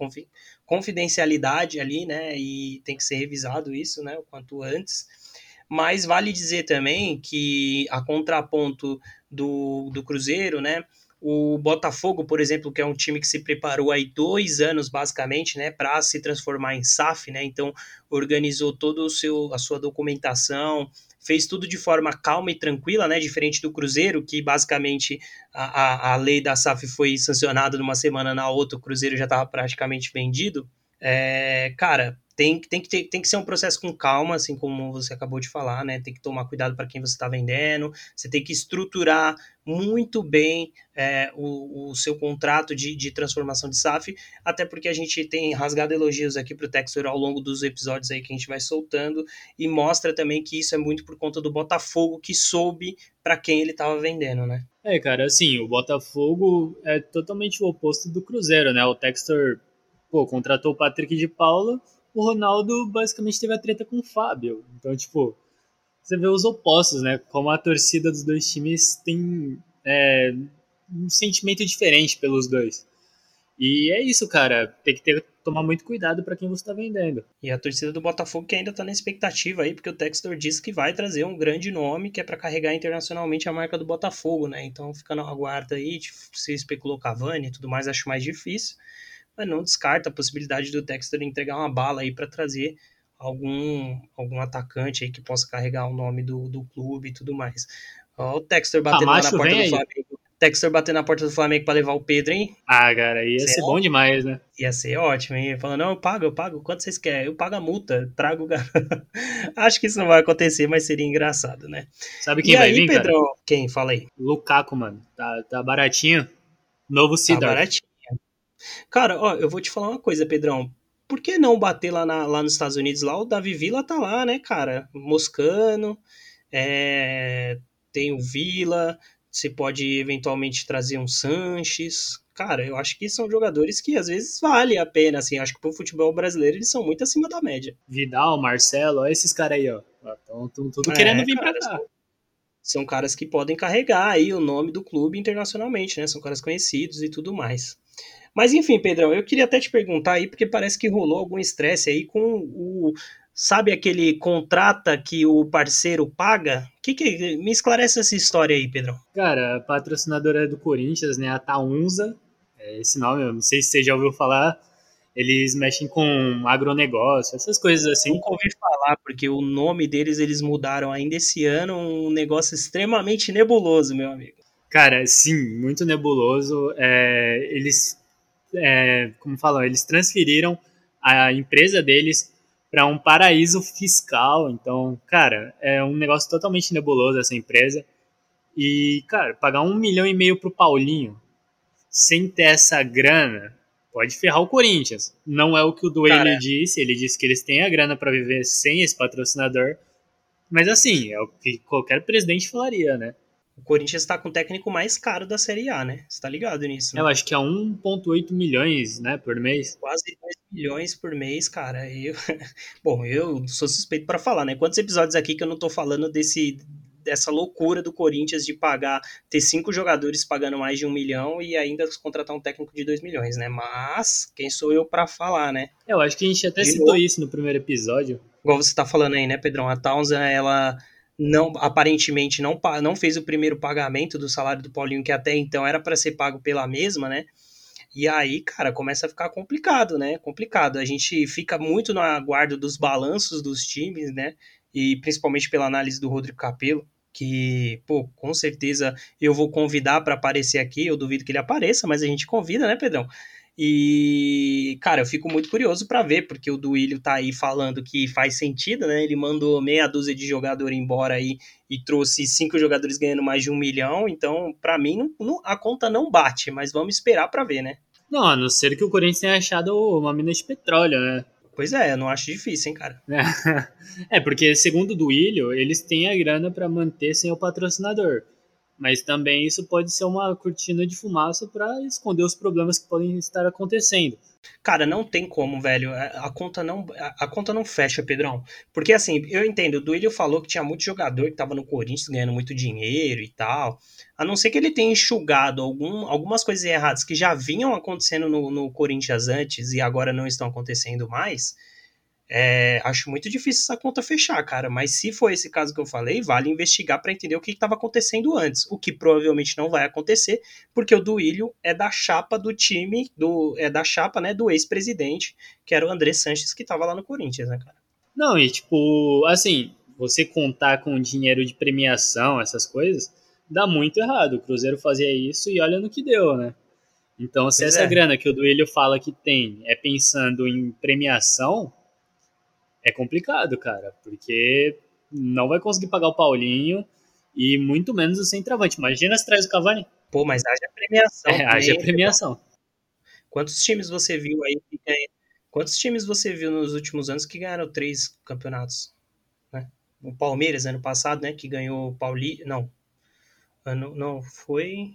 confidencialidade ali, né? E tem que ser revisado isso, né? O quanto antes. Mas vale dizer também que a contraponto do, do Cruzeiro, né? O Botafogo, por exemplo, que é um time que se preparou aí dois anos, basicamente, né, para se transformar em SAF, né? Então, organizou todo o seu a sua documentação, fez tudo de forma calma e tranquila, né? Diferente do Cruzeiro, que basicamente a, a, a lei da SAF foi sancionada numa semana na outra, o Cruzeiro já estava praticamente vendido. É, cara, tem, tem, que ter, tem que ser um processo com calma, assim como você acabou de falar, né? Tem que tomar cuidado para quem você está vendendo, você tem que estruturar muito bem é, o, o, seu contrato de, de transformação de SAF, até porque a gente tem rasgado elogios aqui para o Textor ao longo dos episódios aí que a gente vai soltando, e mostra também que isso é muito por conta do Botafogo, que soube para quem ele estava vendendo, né? É, cara, assim, o Botafogo é totalmente o oposto do Cruzeiro, né? O Textor, pô, contratou o Patrick de Paula o Ronaldo basicamente teve a treta com o Fábio. Então, tipo, você vê os opostos, né? Como a torcida dos dois times tem é, um sentimento diferente pelos dois. E é isso, cara. Tem que ter, tomar muito cuidado para quem você está vendendo. E a torcida do Botafogo que ainda está na expectativa aí, porque o Textor disse que vai trazer um grande nome que é para carregar internacionalmente a marca do Botafogo, né? Então fica na guarda aí, se especulou Cavani e tudo mais, acho mais difícil mas não descarta a possibilidade do Textor entregar uma bala aí para trazer algum, algum atacante aí que possa carregar o nome do, do clube e tudo mais. Ó, o Textor batendo lá na porta do Flamengo. Textor batendo na porta do Flamengo para levar o Pedro, hein? Ah, cara, ia ser, ser bom demais, né? Ia ser ótimo, hein? Falando, não, eu pago, eu pago. Quanto vocês querem? Eu pago a multa, trago o garoto. Acho que isso não vai acontecer, mas seria engraçado, né? Sabe quem e vai aí, vir, Pedro? Cara? Quem? Fala aí. Lukaku, mano. Tá, tá baratinho. Novo Cidar. Tá baratinho. Cara, ó, eu vou te falar uma coisa, Pedrão. Por que não bater lá, na, lá nos Estados Unidos? Lá o Davi Villa tá lá, né, cara? Moscano, é, tem o Villa, você pode eventualmente trazer um Sanches. Cara, eu acho que são jogadores que às vezes vale a pena, assim. Acho que pro futebol brasileiro eles são muito acima da média. Vidal, Marcelo, olha esses caras aí, ó. Estão tudo querendo é, vir cara, pra cá. São, são caras que podem carregar aí o nome do clube internacionalmente, né? São caras conhecidos e tudo mais. Mas enfim, Pedrão, eu queria até te perguntar aí, porque parece que rolou algum estresse aí com o. Sabe aquele contrata que o parceiro paga? Que que me esclarece essa história aí, Pedrão? Cara, a patrocinadora é do Corinthians, né? A Taunza, é esse nome, eu não sei se você já ouviu falar. Eles mexem com agronegócio, essas coisas assim. Nunca ouvi falar, porque o nome deles eles mudaram ainda esse ano, um negócio extremamente nebuloso, meu amigo. Cara, sim, muito nebuloso. É, eles é, como falam, eles transferiram a empresa deles para um paraíso fiscal. Então, cara, é um negócio totalmente nebuloso essa empresa. E, cara, pagar um milhão e meio pro Paulinho sem ter essa grana pode ferrar o Corinthians. Não é o que o Duane disse, ele disse que eles têm a grana para viver sem esse patrocinador. Mas assim, é o que qualquer presidente falaria, né? O Corinthians está com o técnico mais caro da Série A, né? Você tá ligado nisso? Né? Eu acho que é 1,8 milhões, né, por mês. Quase 2 milhões por mês, cara. Eu... Bom, eu sou suspeito para falar, né? Quantos episódios aqui que eu não tô falando desse dessa loucura do Corinthians de pagar, ter cinco jogadores pagando mais de um milhão e ainda contratar um técnico de dois milhões, né? Mas quem sou eu para falar, né? Eu acho que a gente até de citou novo. isso no primeiro episódio. Igual você tá falando aí, né, Pedrão? A Townsend, ela não aparentemente não, não fez o primeiro pagamento do salário do Paulinho, que até então era para ser pago pela mesma, né? E aí, cara, começa a ficar complicado, né? Complicado. A gente fica muito no aguardo dos balanços dos times, né? E principalmente pela análise do Rodrigo Capello, que, pô, com certeza eu vou convidar para aparecer aqui. Eu duvido que ele apareça, mas a gente convida, né, Pedrão? E, cara, eu fico muito curioso para ver, porque o Duílio tá aí falando que faz sentido, né? Ele mandou meia dúzia de jogador embora aí e trouxe cinco jogadores ganhando mais de um milhão. Então, para mim, não, não, a conta não bate, mas vamos esperar para ver, né? Não, a não ser que o Corinthians tenha achado uma mina de petróleo, né? Pois é, eu não acho difícil, hein, cara. É, porque segundo o Duílio, eles têm a grana para manter sem o patrocinador. Mas também isso pode ser uma cortina de fumaça para esconder os problemas que podem estar acontecendo. Cara, não tem como, velho. A, conta não a, conta não fecha, Pedrão. Porque assim, eu entendo, o Duílio falou que tinha muito jogador que tava no Corinthians ganhando muito dinheiro e tal. A não ser que ele tenha enxugado algum, algumas coisas erradas que já vinham acontecendo no, no Corinthians antes e agora não estão acontecendo mais é, acho muito difícil essa conta fechar, cara. Mas se for esse caso que eu falei, vale investigar para entender o que estava acontecendo antes. O que provavelmente não vai acontecer, porque o Duílio é da chapa do time, do é da chapa, né, do ex-presidente, que era o André Sanches, que estava lá no Corinthians, né, cara? Não, e tipo, assim, você contar com dinheiro de premiação, essas coisas, dá muito errado. O Cruzeiro fazia isso e olha no que deu, né? Então, se pois essa é. grana que o Duílio fala que tem é pensando em premiação, é complicado, cara, porque não vai conseguir pagar o Paulinho e muito menos o centroavante. Imagina se traz o Cavani. Pô, mas haja premiação. É, haja premiação. Quantos times você viu aí que ganham? Quantos times você viu nos últimos anos que ganharam três campeonatos? Né? O Palmeiras, ano passado, né? Que ganhou o Pauli... Não. Ano, não, foi...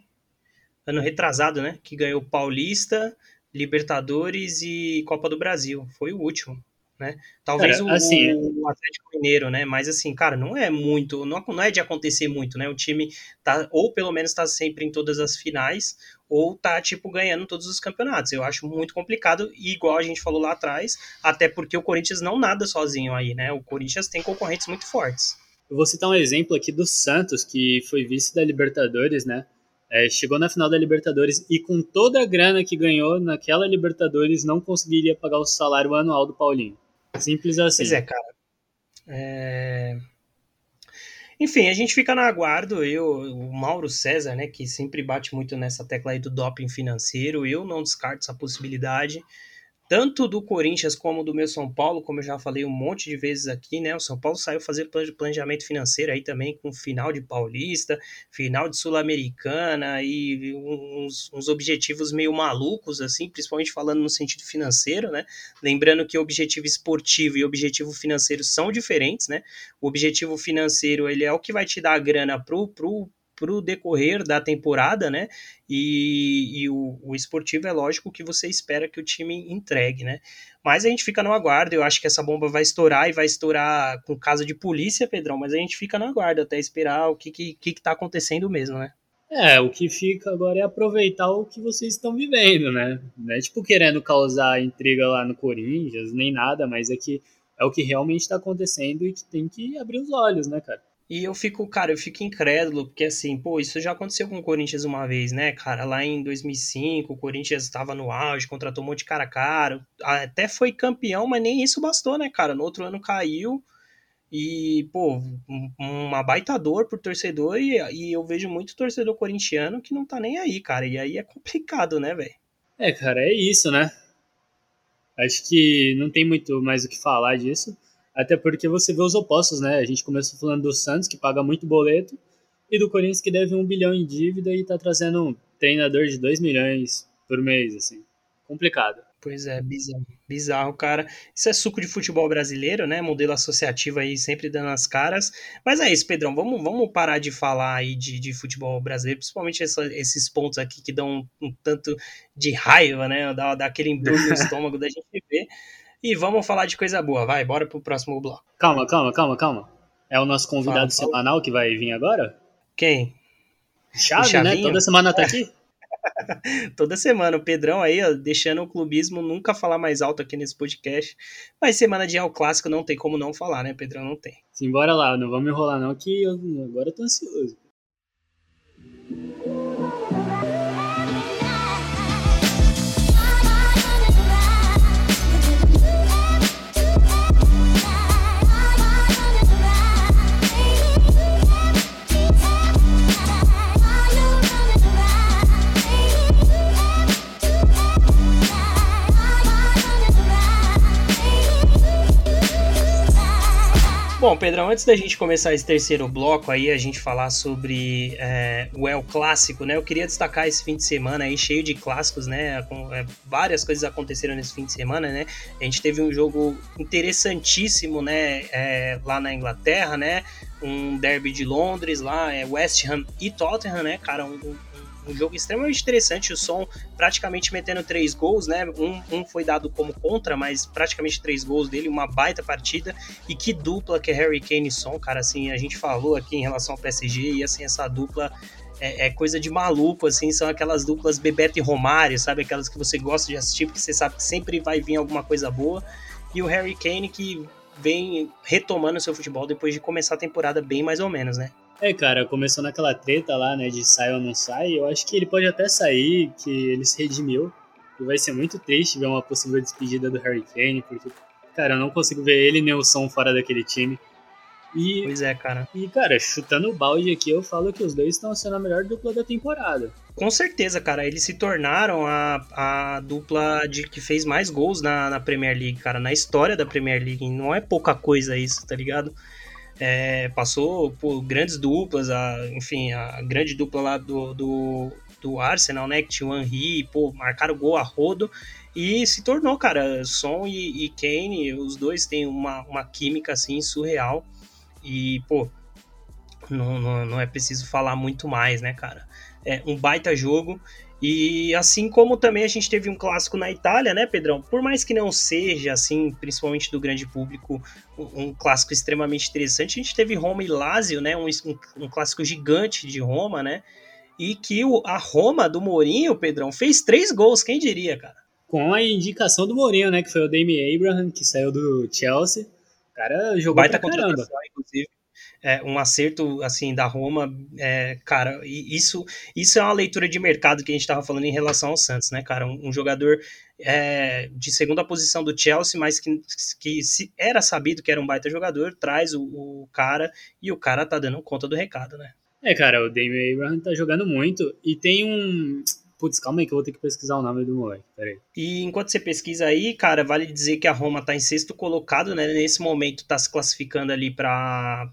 Ano retrasado, né? Que ganhou Paulista, Libertadores e Copa do Brasil. Foi o último né? Talvez cara, o, assim, o, Atlético Mineiro, né? Mas assim, cara, não é muito, não, não é de acontecer muito, né? O time tá, ou pelo menos tá sempre em todas as finais, ou tá, tipo, ganhando todos os campeonatos. Eu acho muito complicado, e igual a gente falou lá atrás, até porque o Corinthians não nada sozinho aí, né? O Corinthians tem concorrentes muito fortes. Eu vou citar um exemplo aqui do Santos, que foi vice da Libertadores, né? É, chegou na final da Libertadores e com toda a grana que ganhou naquela Libertadores não conseguiria pagar o salário anual do Paulinho. Simples assim. Pois é, cara. É... Enfim, a gente fica no aguardo. Eu, o Mauro César, né, que sempre bate muito nessa tecla aí do doping financeiro, eu não descarto essa possibilidade tanto do Corinthians como do meu São Paulo, como eu já falei um monte de vezes aqui, né? O São Paulo saiu fazer planejamento financeiro aí também com final de Paulista, final de Sul-Americana e uns, uns, objetivos meio malucos, assim, principalmente falando no sentido financeiro, né? Lembrando que objetivo esportivo e objetivo financeiro são diferentes, né? O objetivo financeiro ele é o que vai te dar a grana pro, pro para o decorrer da temporada, né? E, e o, o, esportivo é lógico que você espera que o time entregue, né? Mas a gente fica no aguardo. Eu acho que essa bomba vai estourar e vai estourar com caso de polícia, Pedrão. Mas a gente fica no aguardo até esperar o que que, que, que tá acontecendo mesmo, né? É, o que fica agora é aproveitar o que vocês estão vivendo, né? Não é tipo querendo causar intriga lá no Corinthians, nem nada, mas é que é o que realmente está acontecendo e que tem que abrir os olhos, né, cara? E eu fico, cara, eu fico incrédulo, porque assim, pô, isso já aconteceu com o Corinthians uma vez, né, cara? Lá em 2005, o Corinthians estava no auge, contratou um monte de cara caro, até foi campeão, mas nem isso bastou, né, cara? No outro ano caiu e, pô, uma baita dor pro torcedor e, e eu vejo muito torcedor corintiano que não tá nem aí, cara. E aí é complicado, né, velho? É, cara, é isso, né? Acho que não tem muito mais o que falar disso. Até porque você vê os opostos, né? A gente começou falando do Santos, que paga muito boleto, e do Corinthians, que deve um bilhão em dívida e tá trazendo um treinador de 2 milhões por mês, assim. Complicado. Pois é, bizarro, bizarro, cara. Isso é suco de futebol brasileiro, né? Modelo associativo aí sempre dando as caras. Mas é isso, Pedrão. Vamos, vamos parar de falar aí de, de futebol brasileiro, principalmente essa, esses pontos aqui que dão um, um tanto de raiva, né? Dá, dá aquele embrulho no estômago da gente ver. E vamos falar de coisa boa, vai, bora pro próximo bloco. Calma, calma, calma, calma. É o nosso convidado fala, semanal fala. que vai vir agora? Quem? Chave, né? Toda semana tá aqui? Toda semana, o Pedrão aí, ó, deixando o clubismo nunca falar mais alto aqui nesse podcast. Mas semana de El Clássico não tem como não falar, né, Pedrão? Não tem. Sim, bora lá, não vamos enrolar não, que eu, agora eu tô ansioso. Bom, Pedrão, antes da gente começar esse terceiro bloco aí, a gente falar sobre é, o El Clássico, né? Eu queria destacar esse fim de semana aí, cheio de clássicos, né? Com, é, várias coisas aconteceram nesse fim de semana, né? A gente teve um jogo interessantíssimo, né? É, lá na Inglaterra, né? Um derby de Londres lá, é West Ham e Tottenham, né? Cara, um, um jogo extremamente interessante. O som praticamente metendo três gols, né? Um, um foi dado como contra, mas praticamente três gols dele, uma baita partida. E que dupla que é Harry Kane e Son, cara. Assim, a gente falou aqui em relação ao PSG e assim, essa dupla é, é, coisa de maluco, assim, são aquelas duplas Bebeto e Romário, sabe? Aquelas que você gosta de assistir, porque você sabe que sempre vai vir alguma coisa boa. E o Harry Kane que vem retomando seu futebol depois de começar a temporada bem mais ou menos, né? É, cara, começou naquela treta lá, né, de sai ou não sai. Eu acho que ele pode até sair, que ele se redimiu. E vai ser muito triste ver uma possível despedida do Harry Kane, porque, cara, eu não consigo ver ele nem o som fora daquele time. E, pois é, cara. E, cara, chutando o balde aqui, eu falo que os dois estão sendo a melhor dupla da temporada. Com certeza, cara. Eles se tornaram a, a dupla de que fez mais gols na, na Premier League, cara. Na história da Premier League. Não é pouca coisa isso, tá ligado? É, passou por grandes duplas, a, enfim, a grande dupla lá do, do, do Arsenal, né? Que tinha o Henry, pô, marcaram gol a rodo. E se tornou, cara, Son e, e Kane, os dois têm uma, uma química assim surreal. E, pô, não, não, não é preciso falar muito mais, né, cara? É um baita jogo. E assim como também a gente teve um clássico na Itália, né, Pedrão? Por mais que não seja, assim, principalmente do grande público, um, clássico extremamente interessante, a gente teve Roma e Lazio, né? Um, um, clássico gigante de Roma, né? E que o, a Roma do Mourinho, Pedrão, fez três gols, quem diria, cara? Com a indicação do Mourinho, né? Que foi o Demi Abraham, que saiu do Chelsea. O cara jogou Baita pra caramba. É, um acerto assim da Roma, é, cara, isso isso é uma leitura de mercado que a gente estava falando em relação ao Santos, né, cara? Um, um jogador é, de segunda posição do Chelsea, mas que, que se era sabido que era um baita jogador, traz o, o cara e o cara tá dando conta do recado, né? É, cara, o Damian Abraham tá jogando muito e tem um Putz, calma aí que eu vou ter que pesquisar o nome do moleque. Peraí. E enquanto você pesquisa aí, cara, vale dizer que a Roma tá em sexto colocado, né? Nesse momento tá se classificando ali para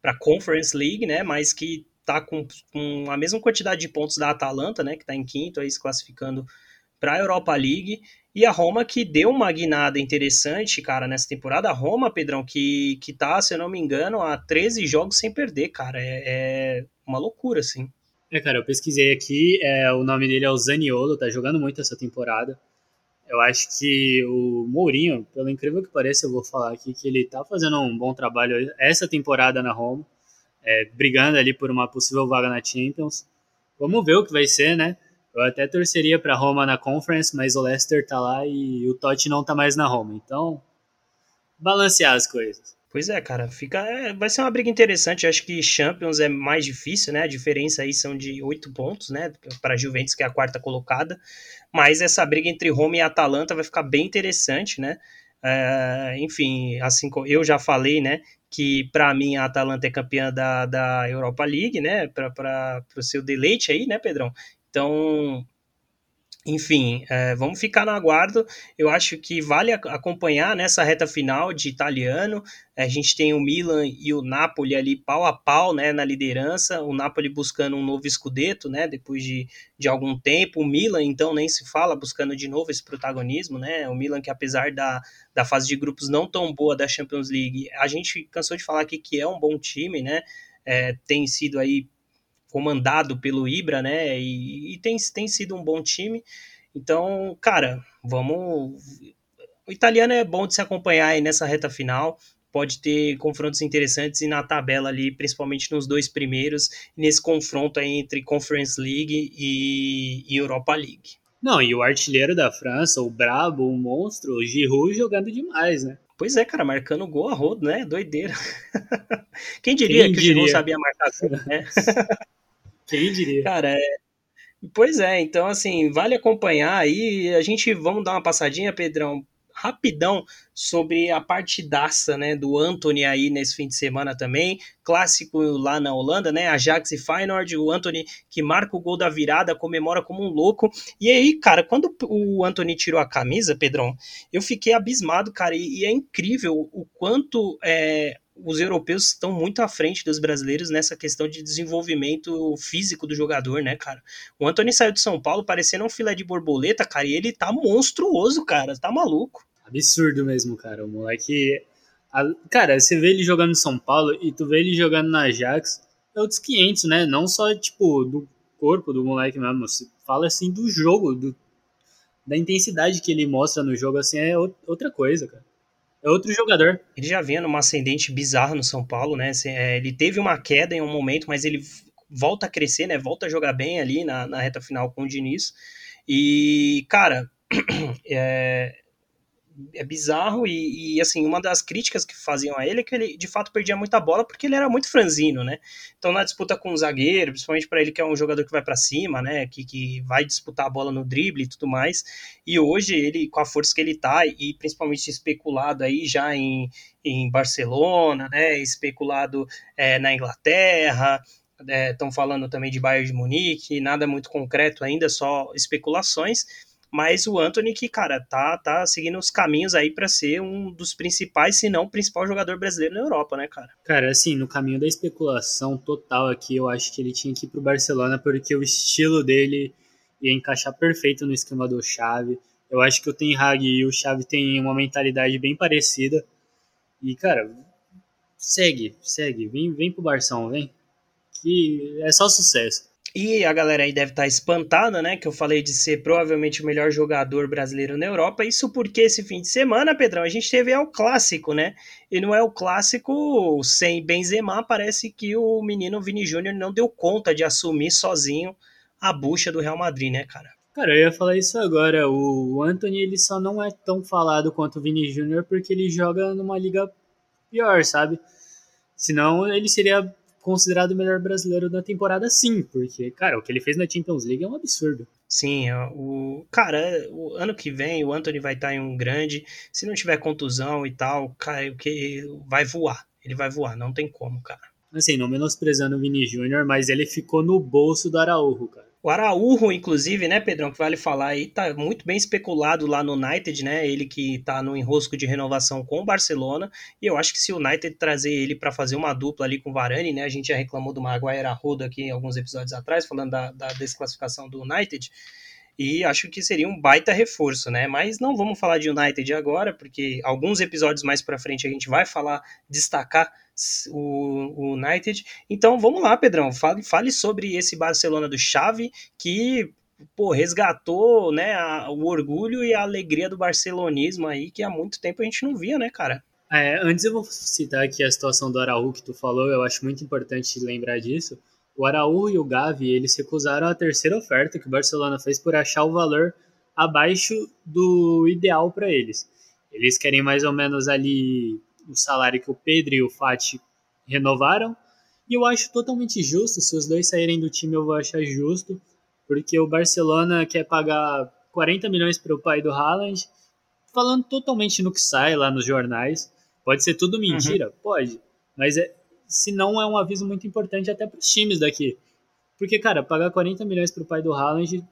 para Conference League, né? Mas que tá com, com a mesma quantidade de pontos da Atalanta, né? Que tá em quinto aí se classificando para a Europa League. E a Roma que deu uma guinada interessante, cara, nessa temporada. A Roma, Pedrão, que, que tá, se eu não me engano, a 13 jogos sem perder, cara. É, é uma loucura, assim. É, cara, eu pesquisei aqui, é, o nome dele é o Zaniolo, tá jogando muito essa temporada. Eu acho que o Mourinho, pelo incrível que pareça, eu vou falar aqui que ele tá fazendo um bom trabalho essa temporada na Roma, é, brigando ali por uma possível vaga na Champions. Vamos ver o que vai ser, né? Eu até torceria para Roma na Conference, mas o Leicester tá lá e o Totti não tá mais na Roma. Então, balancear as coisas. Pois é, cara, fica, é, vai ser uma briga interessante. acho que Champions é mais difícil, né? A diferença aí são de oito pontos, né? Para a Juventus, que é a quarta colocada. Mas essa briga entre Roma e Atalanta vai ficar bem interessante, né? É, enfim, assim como eu já falei, né? Que para mim a Atalanta é campeã da, da Europa League, né? Para o seu deleite aí, né, Pedrão? Então, enfim, é, vamos ficar no aguardo. Eu acho que vale acompanhar nessa reta final de italiano. A gente tem o Milan e o Napoli ali pau a pau né, na liderança. O Napoli buscando um novo escudeto, né? Depois de, de algum tempo. O Milan, então, nem se fala, buscando de novo esse protagonismo, né? O Milan, que apesar da, da fase de grupos não tão boa da Champions League, a gente cansou de falar aqui que é um bom time, né? É, tem sido aí comandado pelo Ibra, né? E, e, tem, tem sido um bom time. Então, cara, vamos. O italiano é bom de se acompanhar aí nessa reta final. Pode ter confrontos interessantes e na tabela ali, principalmente nos dois primeiros, nesse confronto aí entre Conference League e, e Europa League. Não, e o artilheiro da França, o brabo, o monstro, o Giroud jogando demais, né? Pois é, cara, marcando gol a rodo, né? Doideira. Quem diria Quem que diria? o Giroud sabia marcar gol, né? Quem diria? Cara, é... Pois é, então assim, vale acompanhar aí. A gente vamos dar uma passadinha, Pedrão, rapidão sobre a partidaça, né, do Anthony aí nesse fim de semana também. Clássico lá na Holanda, né, Ajax e Feyenoord, o Anthony que marca o gol da virada, comemora como um louco. E aí, cara, quando o Anthony tirou a camisa, Pedrão, eu fiquei abismado, cara, e, e é incrível o quanto é, os europeus estão muito à frente dos brasileiros nessa questão de desenvolvimento físico do jogador, né, cara? O Antônio saiu de São Paulo parecendo um filé de borboleta, cara, e ele tá monstruoso, cara, tá maluco. Absurdo mesmo, cara. O moleque. Cara, você vê ele jogando em São Paulo e tu vê ele jogando na Ajax, é outros 500, né? Não só, tipo, do corpo do moleque mesmo. Você fala assim do jogo, do, da intensidade que ele mostra no jogo, assim, é outra coisa, cara. É outro jogador. Ele já vinha numa ascendente bizarra no São Paulo, né? É, ele teve uma queda em um momento, mas ele volta a crescer, né? Volta a jogar bem ali na, na reta final com o Diniz. E, cara, é, é bizarro e, e, assim, uma das críticas que faziam a ele é que ele de fato perdia muita bola porque ele era muito franzino, né? Então na disputa com o zagueiro, principalmente para ele que é um jogador que vai para cima, né, que, que vai disputar a bola no drible e tudo mais. E hoje ele com a força que ele tá e principalmente especulado aí já em, em Barcelona, né, especulado é, na Inglaterra, estão é, falando também de Bayern de Munique, nada muito concreto ainda, só especulações mas o Anthony que, cara, tá, tá seguindo os caminhos aí para ser um dos principais, se não o principal jogador brasileiro na Europa, né, cara? Cara, assim, no caminho da especulação total aqui, eu acho que ele tinha que ir pro Barcelona porque o estilo dele ia encaixar perfeito no esquema do Xavi. Eu acho que o Ten Hag e o Xavi têm uma mentalidade bem parecida. E, cara, segue, segue, vem, vem pro Barção, vem. Que é só sucesso. E a galera aí deve estar tá espantada, né? Que eu falei de ser provavelmente o melhor jogador brasileiro na Europa. Isso porque esse fim de semana, Pedrão, a gente teve o clássico, né? E não é o clássico sem Benzema. Parece que o menino Vini Júnior não deu conta de assumir sozinho a bucha do Real Madrid, né, cara? Cara, eu ia falar isso agora. O Anthony ele só não é tão falado quanto o Vini Júnior porque ele joga numa liga pior, sabe? Senão ele seria considerado o melhor brasileiro da temporada, sim, porque, cara, o que ele fez na Champions League é um absurdo. Sim, o cara, o ano que vem o Anthony vai estar em um grande, se não tiver contusão e tal, cara, que vai voar. Ele vai voar, não tem como, cara. Assim, não menosprezando o Vini Júnior, mas ele ficou no bolso do Araújo, cara. O Araújo, inclusive, né, Pedrão, que vale falar aí, tá muito bem especulado lá no United, né? Ele que tá no enrosco de renovação com o Barcelona. E eu acho que se o United trazer ele para fazer uma dupla ali com o Varane, né? A gente já reclamou do Maguire Arrodo aqui em alguns episódios atrás, falando da, da desclassificação do United. E acho que seria um baita reforço, né? Mas não vamos falar de United agora, porque alguns episódios mais para frente a gente vai falar, destacar o, United. Então vamos lá, Pedrão, fale, fale sobre esse Barcelona do Xavi que pô, resgatou né, a, o orgulho e a alegria do barcelonismo aí que há muito tempo a gente não via, né, cara? É, antes eu vou citar aqui a situação do Araújo que tu falou, eu acho muito importante lembrar disso. O Araújo e o Gavi, eles recusaram a terceira oferta que o Barcelona fez por achar o valor abaixo do ideal para eles. Eles querem mais ou menos ali o salário que o Pedro e o Fati renovaram. E eu acho totalmente justo. Se os dois saírem do time, eu vou achar justo. Porque o Barcelona quer pagar 40 milhões para o pai do Haaland. Falando totalmente no que sai lá nos jornais. Pode ser tudo mentira? Uhum. Pode. Mas é, se não é um aviso muito importante até para os times daqui. Porque, cara, pagar 40 milhões para o pai do Haaland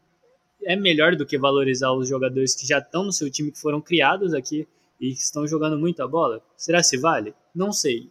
é melhor do que valorizar os jogadores que já estão no seu time, que foram criados aqui e estão jogando muita bola? Será se vale? Não sei.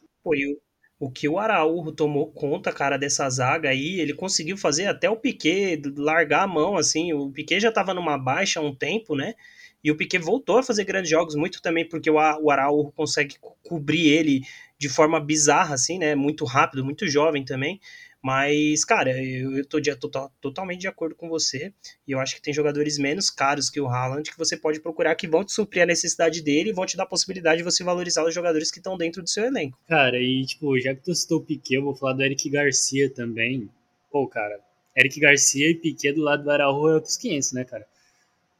O, que o Araújo tomou conta, cara, dessa zaga aí, ele conseguiu fazer até o Piquet largar a mão, assim. O Piquet já estava numa baixa há um tempo, né? E o Piquet voltou a fazer grandes jogos, muito também porque o Araújo consegue cobrir ele de forma bizarra, assim, né? Muito rápido, muito jovem também. Mas, cara, eu, eu tô, de, tô, tô, totalmente de acordo com você. E eu acho que tem jogadores menos caros que o Haaland que você pode procurar que vão te suprir a necessidade dele e vão te dar a possibilidade de você valorizar os jogadores que estão dentro do seu elenco. Cara, e tipo, já que tu citou o Piquet, eu vou falar do Eric Garcia também. Pô, cara, Eric Garcia e Piquet do lado do Araújo é outros 500, né, cara?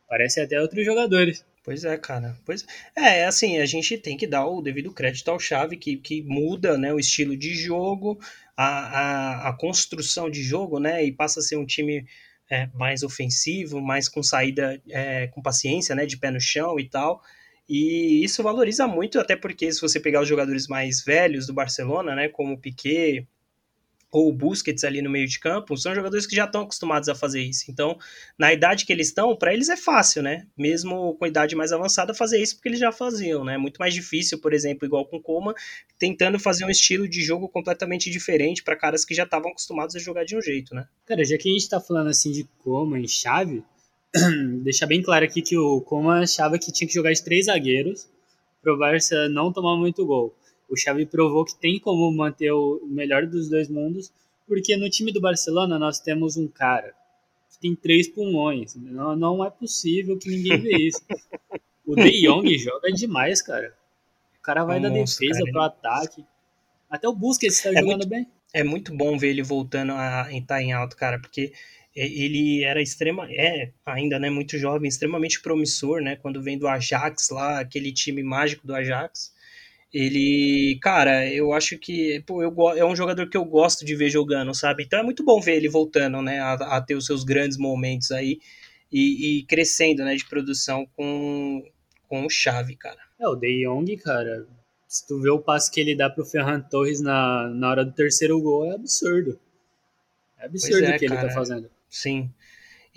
Parece até outros jogadores. Pois é, cara. Pois é, assim, a gente tem que dar o devido crédito ao Chave que, que muda, né, o estilo de jogo, a, a, a construção de jogo, né, e passa a ser um time é, mais ofensivo, mais com saída, é, com paciência, né, de pé no chão e tal. E isso valoriza muito, até porque se você pegar os jogadores mais velhos do Barcelona, né, como o Piquet, ou o Busquets ali no meio de campo, são jogadores que já estão acostumados a fazer isso. Então, na idade que eles estão, para eles é fácil, né? Mesmo com idade mais avançada, fazer isso porque eles já faziam, né? Muito mais difícil, por exemplo, igual com o Coma, tentando fazer um estilo de jogo completamente diferente para caras que já estavam acostumados a jogar de um jeito, né? Cara, já que a gente tá falando assim de Coma em chave, deixar bem claro aqui que o Coma achava que tinha que jogar de três zagueiros pro Barça não tomar muito gol o Xavi provou que tem como manter o melhor dos dois mundos, porque no time do Barcelona nós temos um cara que tem três pulmões. Não, não é possível que ninguém vê isso. o De Jong joga demais, cara. O cara vai da defesa cara, pro ataque. Até o Busquets está é jogando muito, bem. É muito bom ver ele voltando a estar em alto, cara, porque ele era extrema, é ainda, né, muito jovem, extremamente promissor, né, quando vem do Ajax lá, aquele time mágico do Ajax. Ele, cara, eu acho que pô, eu, é um jogador que eu gosto de ver jogando, sabe? Então é muito bom ver ele voltando, né, a, a ter os seus grandes momentos aí e, e, crescendo, né, de produção com, com o Chave, cara. É, o De Jong, cara, se tu vê o passe que ele dá pro Ferran Torres na, na hora do terceiro gol, é absurdo. É absurdo é, o que cara, ele tá fazendo. Sim.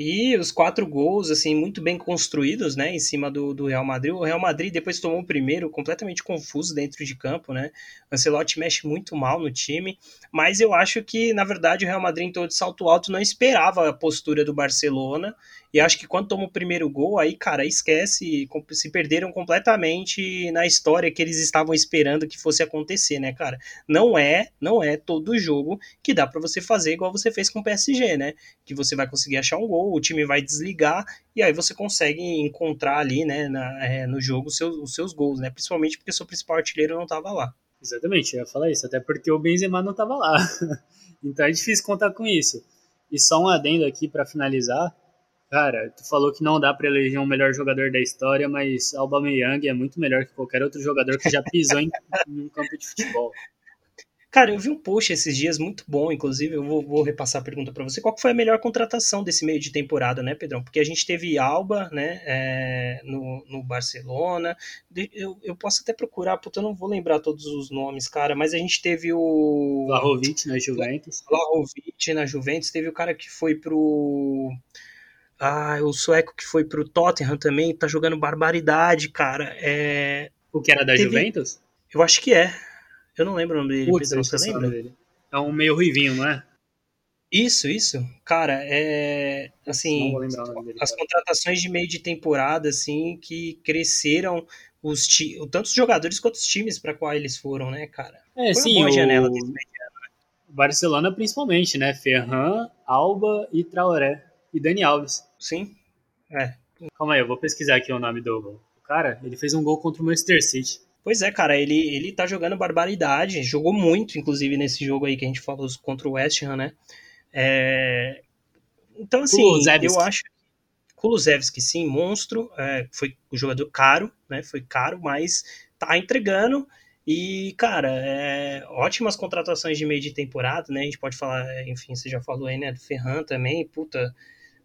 E os quatro gols, assim, muito bem construídos, né, em cima do, do Real Madrid. O Real Madrid depois tomou o primeiro, completamente confuso dentro de campo, né. O Ancelotti mexe muito mal no time, mas eu acho que, na verdade, o Real Madrid em todo salto alto não esperava a postura do Barcelona e acho que quando toma o primeiro gol, aí, cara, esquece, se perderam completamente na história que eles estavam esperando que fosse acontecer, né, cara? Não é, não é todo jogo que dá para você fazer igual você fez com o PSG, né? Que você vai conseguir achar um gol, o time vai desligar e aí você consegue encontrar ali, né, na, é, no jogo os seus, os seus gols, né? Principalmente porque seu principal artilheiro não tava lá. Exatamente, eu ia falar isso, até porque o Benzema não tava lá. então é difícil contar com isso. E só um adendo aqui para finalizar, Cara, tu falou que não dá para eleger um melhor jogador da história, mas Aubameyang é muito melhor que qualquer outro jogador que já pisou em, em um campo de futebol. Cara, eu vi um post esses dias muito bom, inclusive, eu vou, vou repassar a pergunta para você. Qual foi a melhor contratação desse meio de temporada, né, Pedrão? Porque a gente teve Alba, né, é, no, no Barcelona. Eu, eu posso até procurar, porque eu não vou lembrar todos os nomes, cara, mas a gente teve o. Vlahovic na Juventus. Vlahovic na Juventus. Teve o cara que foi pro. Ah, o sueco que foi pro Tottenham também tá jogando barbaridade, cara. É... O que era da Teve... Juventus? Eu acho que é. Eu não lembro o nome dele, Putz, Pedro, você lembra? Dele. É um meio ruivinho, não é? Isso, isso. Cara, é assim, dele, as contratações de meio de temporada assim que cresceram os ti... tanto os jogadores quanto os times para qual eles foram, né, cara? É, Foi sim, uma boa o... janela desse mediano, né? Barcelona principalmente, né? Ferran, Alba e Traoré e Dani Alves. Sim. É. Calma aí, eu vou pesquisar aqui o nome do cara. Ele fez um gol contra o Manchester City. Pois é, cara, ele, ele tá jogando barbaridade, jogou muito, inclusive, nesse jogo aí que a gente falou contra o West Ham, né? É... Então, assim, eu acho. Kulusevski, sim, monstro, é, foi um jogador caro, né? Foi caro, mas tá entregando. E, cara, é, ótimas contratações de meio de temporada, né? A gente pode falar, enfim, você já falou aí, né? Do Ferran também, puta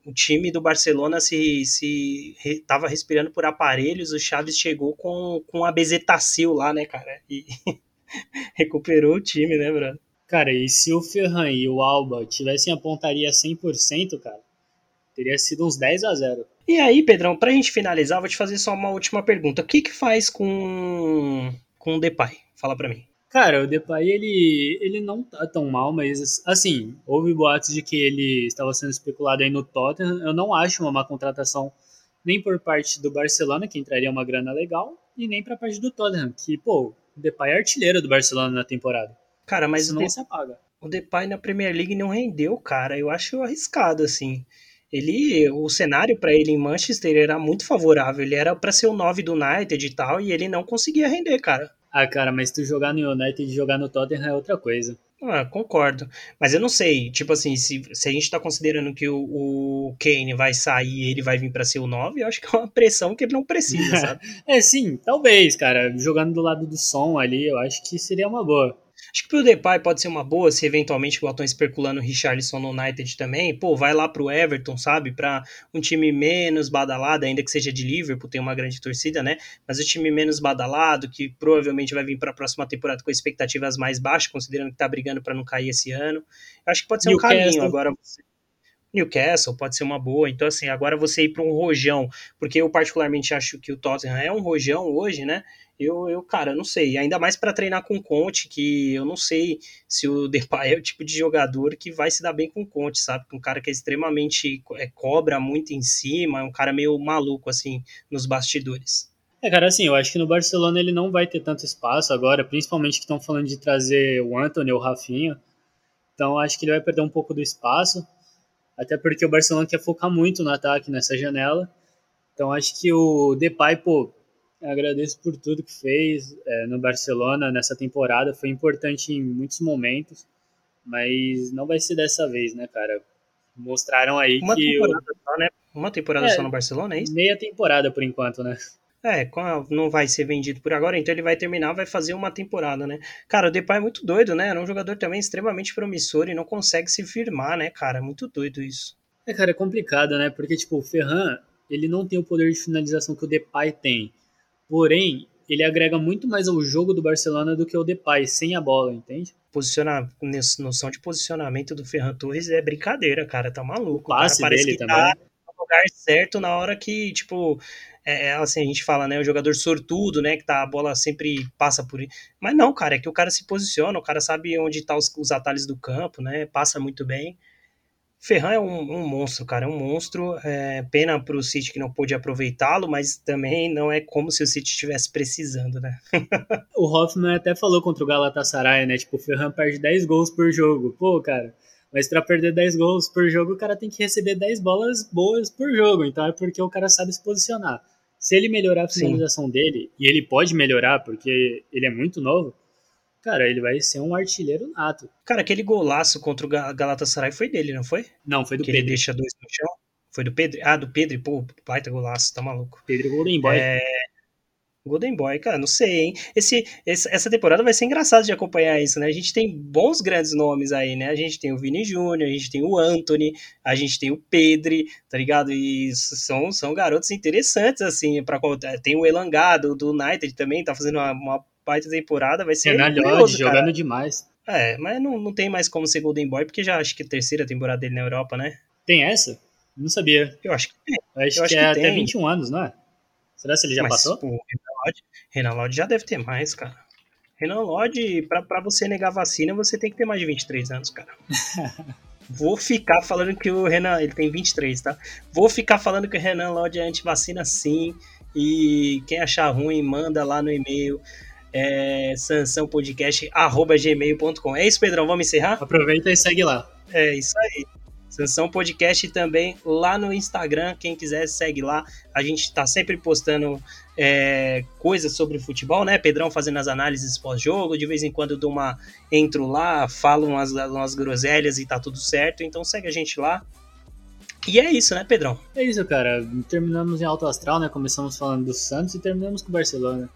o time do Barcelona se, se re, tava respirando por aparelhos, o Chaves chegou com, com a Bezetacil lá, né, cara? E recuperou o time, né, Bruno? Cara, e se o Ferran e o Alba tivessem a pontaria 100%, cara, teria sido uns 10 a 0. E aí, Pedrão, pra gente finalizar, vou te fazer só uma última pergunta. O que que faz com, com o Depay? Fala pra mim. Cara, o Depay, ele, ele não tá tão mal, mas, assim, houve boatos de que ele estava sendo especulado aí no Tottenham. Eu não acho uma má contratação nem por parte do Barcelona, que entraria uma grana legal, e nem pra parte do Tottenham, que, pô, o Depay é artilheiro do Barcelona na temporada. Cara, mas Isso não se apaga. O Depay na Premier League não rendeu, cara. Eu acho arriscado, assim. Ele, o cenário para ele em Manchester era muito favorável. Ele era para ser o 9 do United e tal, e ele não conseguia render, cara. Ah, cara, mas tu jogar no United e jogar no Tottenham é outra coisa. Ah, concordo. Mas eu não sei, tipo assim, se, se a gente tá considerando que o, o Kane vai sair e ele vai vir para ser o 9, eu acho que é uma pressão que ele não precisa, sabe? é, sim, talvez, cara. Jogando do lado do som ali, eu acho que seria uma boa. Acho que pro Depay pode ser uma boa, se eventualmente igual estão especulando o Richarlison no United também, pô, vai lá pro Everton, sabe? Pra um time menos badalado, ainda que seja de Liverpool, tem uma grande torcida, né? Mas o time menos badalado, que provavelmente vai vir para a próxima temporada com expectativas mais baixas, considerando que tá brigando para não cair esse ano. Acho que pode ser um caminho agora. Newcastle pode ser uma boa. Então, assim, agora você ir para um rojão, porque eu particularmente acho que o Tottenham é um rojão hoje, né? Eu, eu cara, não sei. Ainda mais para treinar com o Conte, que eu não sei se o Depay é o tipo de jogador que vai se dar bem com o Conte, sabe? Um cara que é extremamente é, cobra muito em cima, é um cara meio maluco, assim, nos bastidores. É, cara, assim, eu acho que no Barcelona ele não vai ter tanto espaço agora, principalmente que estão falando de trazer o Anthony ou o Rafinha. Então acho que ele vai perder um pouco do espaço, até porque o Barcelona quer focar muito no ataque nessa janela. Então acho que o Depay, pô, agradeço por tudo que fez é, no Barcelona nessa temporada. Foi importante em muitos momentos, mas não vai ser dessa vez, né, cara? Mostraram aí Uma que. temporada só, né? Uma temporada É. só no Barcelona, é isso? Meia temporada por enquanto, né? É, não vai ser vendido por agora, então ele vai terminar, vai fazer uma temporada, né? Cara, o Depay é muito doido, né? Era um jogador também extremamente promissor e não consegue se firmar, né, cara? Muito doido isso. É, cara, é complicado, né? Porque, tipo, o Ferran, ele não tem o poder de finalização que o Depay tem. Porém, ele agrega muito mais ao jogo do Barcelona do que o Depay, sem a bola, entende? Posiciona... Noção de posicionamento do Ferran Torres é brincadeira, cara. Tá maluco. O passe cara parece dele que também. tá no lugar certo na hora que, tipo, é, é, assim, a gente fala, né? O jogador sortudo, né? Que tá, a bola sempre passa por. Mas não, cara, é que o cara se posiciona, o cara sabe onde tá os, os atalhos do campo, né? Passa muito bem. Ferran é um, um monstro, cara, é um monstro. É, pena pro City que não pôde aproveitá-lo, mas também não é como se o City estivesse precisando, né? O Hoffman até falou contra o Galatasaray, né? Tipo, o Ferran perde 10 gols por jogo. Pô, cara, mas pra perder 10 gols por jogo, o cara tem que receber 10 bolas boas por jogo. Então é porque o cara sabe se posicionar. Se ele melhorar a Sim. finalização dele, e ele pode melhorar porque ele é muito novo, cara, ele vai ser um artilheiro nato. Cara, aquele golaço contra o Ga- Galatasaray foi dele, não foi? Não, foi do que ele Pedro. deixa dois no chão. Foi do Pedro? Ah, do Pedro, pô, baita golaço, tá maluco. Pedro Golden Boy. É, Golden Boy, cara, não sei, hein? Esse, esse- essa temporada vai ser engraçado de acompanhar isso, né? A gente tem bons grandes nomes aí, né? A gente tem o Vini Júnior, a gente tem o Anthony, a gente tem o Pedri, tá ligado? E são, são garotos interessantes, assim, para Tem o Elangado do United também, tá fazendo uma, uma baita temporada, vai ser Renan curioso, cara. jogando demais. É, mas não, não tem mais como ser Golden Boy, porque já acho que é a terceira temporada dele na Europa, né? Tem essa? Não sabia. Eu acho que tem. Eu acho, Eu que, acho é que até tem. 21 anos, não é? Será que ele já Mas, passou? pô, Renan Lodge, Renan Lodge já deve ter mais, cara. Renan Lodge, pra, pra você negar vacina, você tem que ter mais de 23 anos, cara. Vou ficar falando que o Renan, ele tem 23, tá? Vou ficar falando que o Renan Lodge é antivacina sim. E quem achar ruim, manda lá no e-mail é, sansãopodcast.gmail.com. É isso, Pedrão, vamos encerrar? Aproveita e segue lá. É isso aí. Sansão Podcast também lá no Instagram. Quem quiser, segue lá. A gente tá sempre postando é, coisas sobre futebol, né? Pedrão fazendo as análises pós-jogo. De vez em quando eu dou uma. Entro lá, falo umas, umas groselhas e tá tudo certo. Então segue a gente lá. E é isso, né, Pedrão? É isso, cara. Terminamos em alto astral, né? Começamos falando do Santos e terminamos com o Barcelona.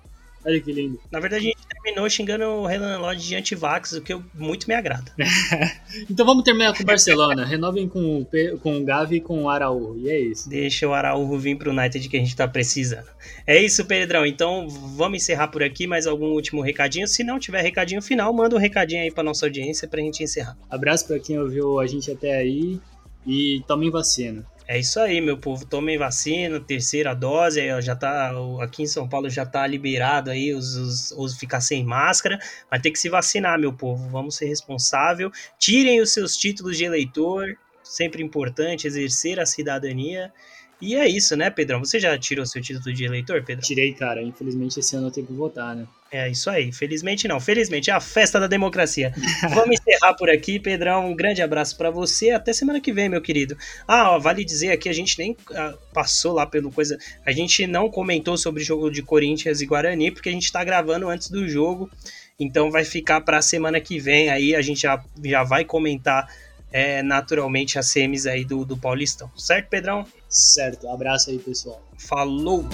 Olha que lindo. Na verdade, a gente terminou xingando o Renan Lodge de antivax, o que eu- muito me agrada. Então vamos terminar com o Barcelona. Renovem com o, com o Gavi e com o Araújo. E é isso. Deixa o Araújo vir pro United que a gente tá precisando. É isso, Pedrão. Então vamos encerrar por aqui. Mais algum último recadinho? Se não tiver recadinho final, manda um recadinho aí pra nossa audiência pra gente encerrar. Abraço pra quem ouviu a gente até aí e tomem vacina. É isso aí, meu povo. Tomem vacina, terceira dose. Já tá, aqui em São Paulo já tá liberado aí os, os, os ficar sem máscara. Vai ter que se vacinar, meu povo. Vamos ser responsável. Tirem os seus títulos de eleitor. Sempre importante exercer a cidadania. E é isso, né, Pedrão? Você já tirou seu título de eleitor, Pedrão? Tirei, cara. Infelizmente esse ano eu tenho que votar, né? É isso aí. Felizmente não. Felizmente é a festa da democracia. Vamos encerrar por aqui, Pedrão. Um grande abraço pra você. Até semana que vem, meu querido. Ah, ó, vale dizer aqui, a gente nem ah, passou lá pelo coisa. A gente não comentou sobre o jogo de Corinthians e Guarani, porque a gente tá gravando antes do jogo. Então vai ficar pra semana que vem. Aí a gente já, já vai comentar é, naturalmente as semis aí do, do Paulistão. Certo, Pedrão? Certo. Abraço aí, pessoal. Falou!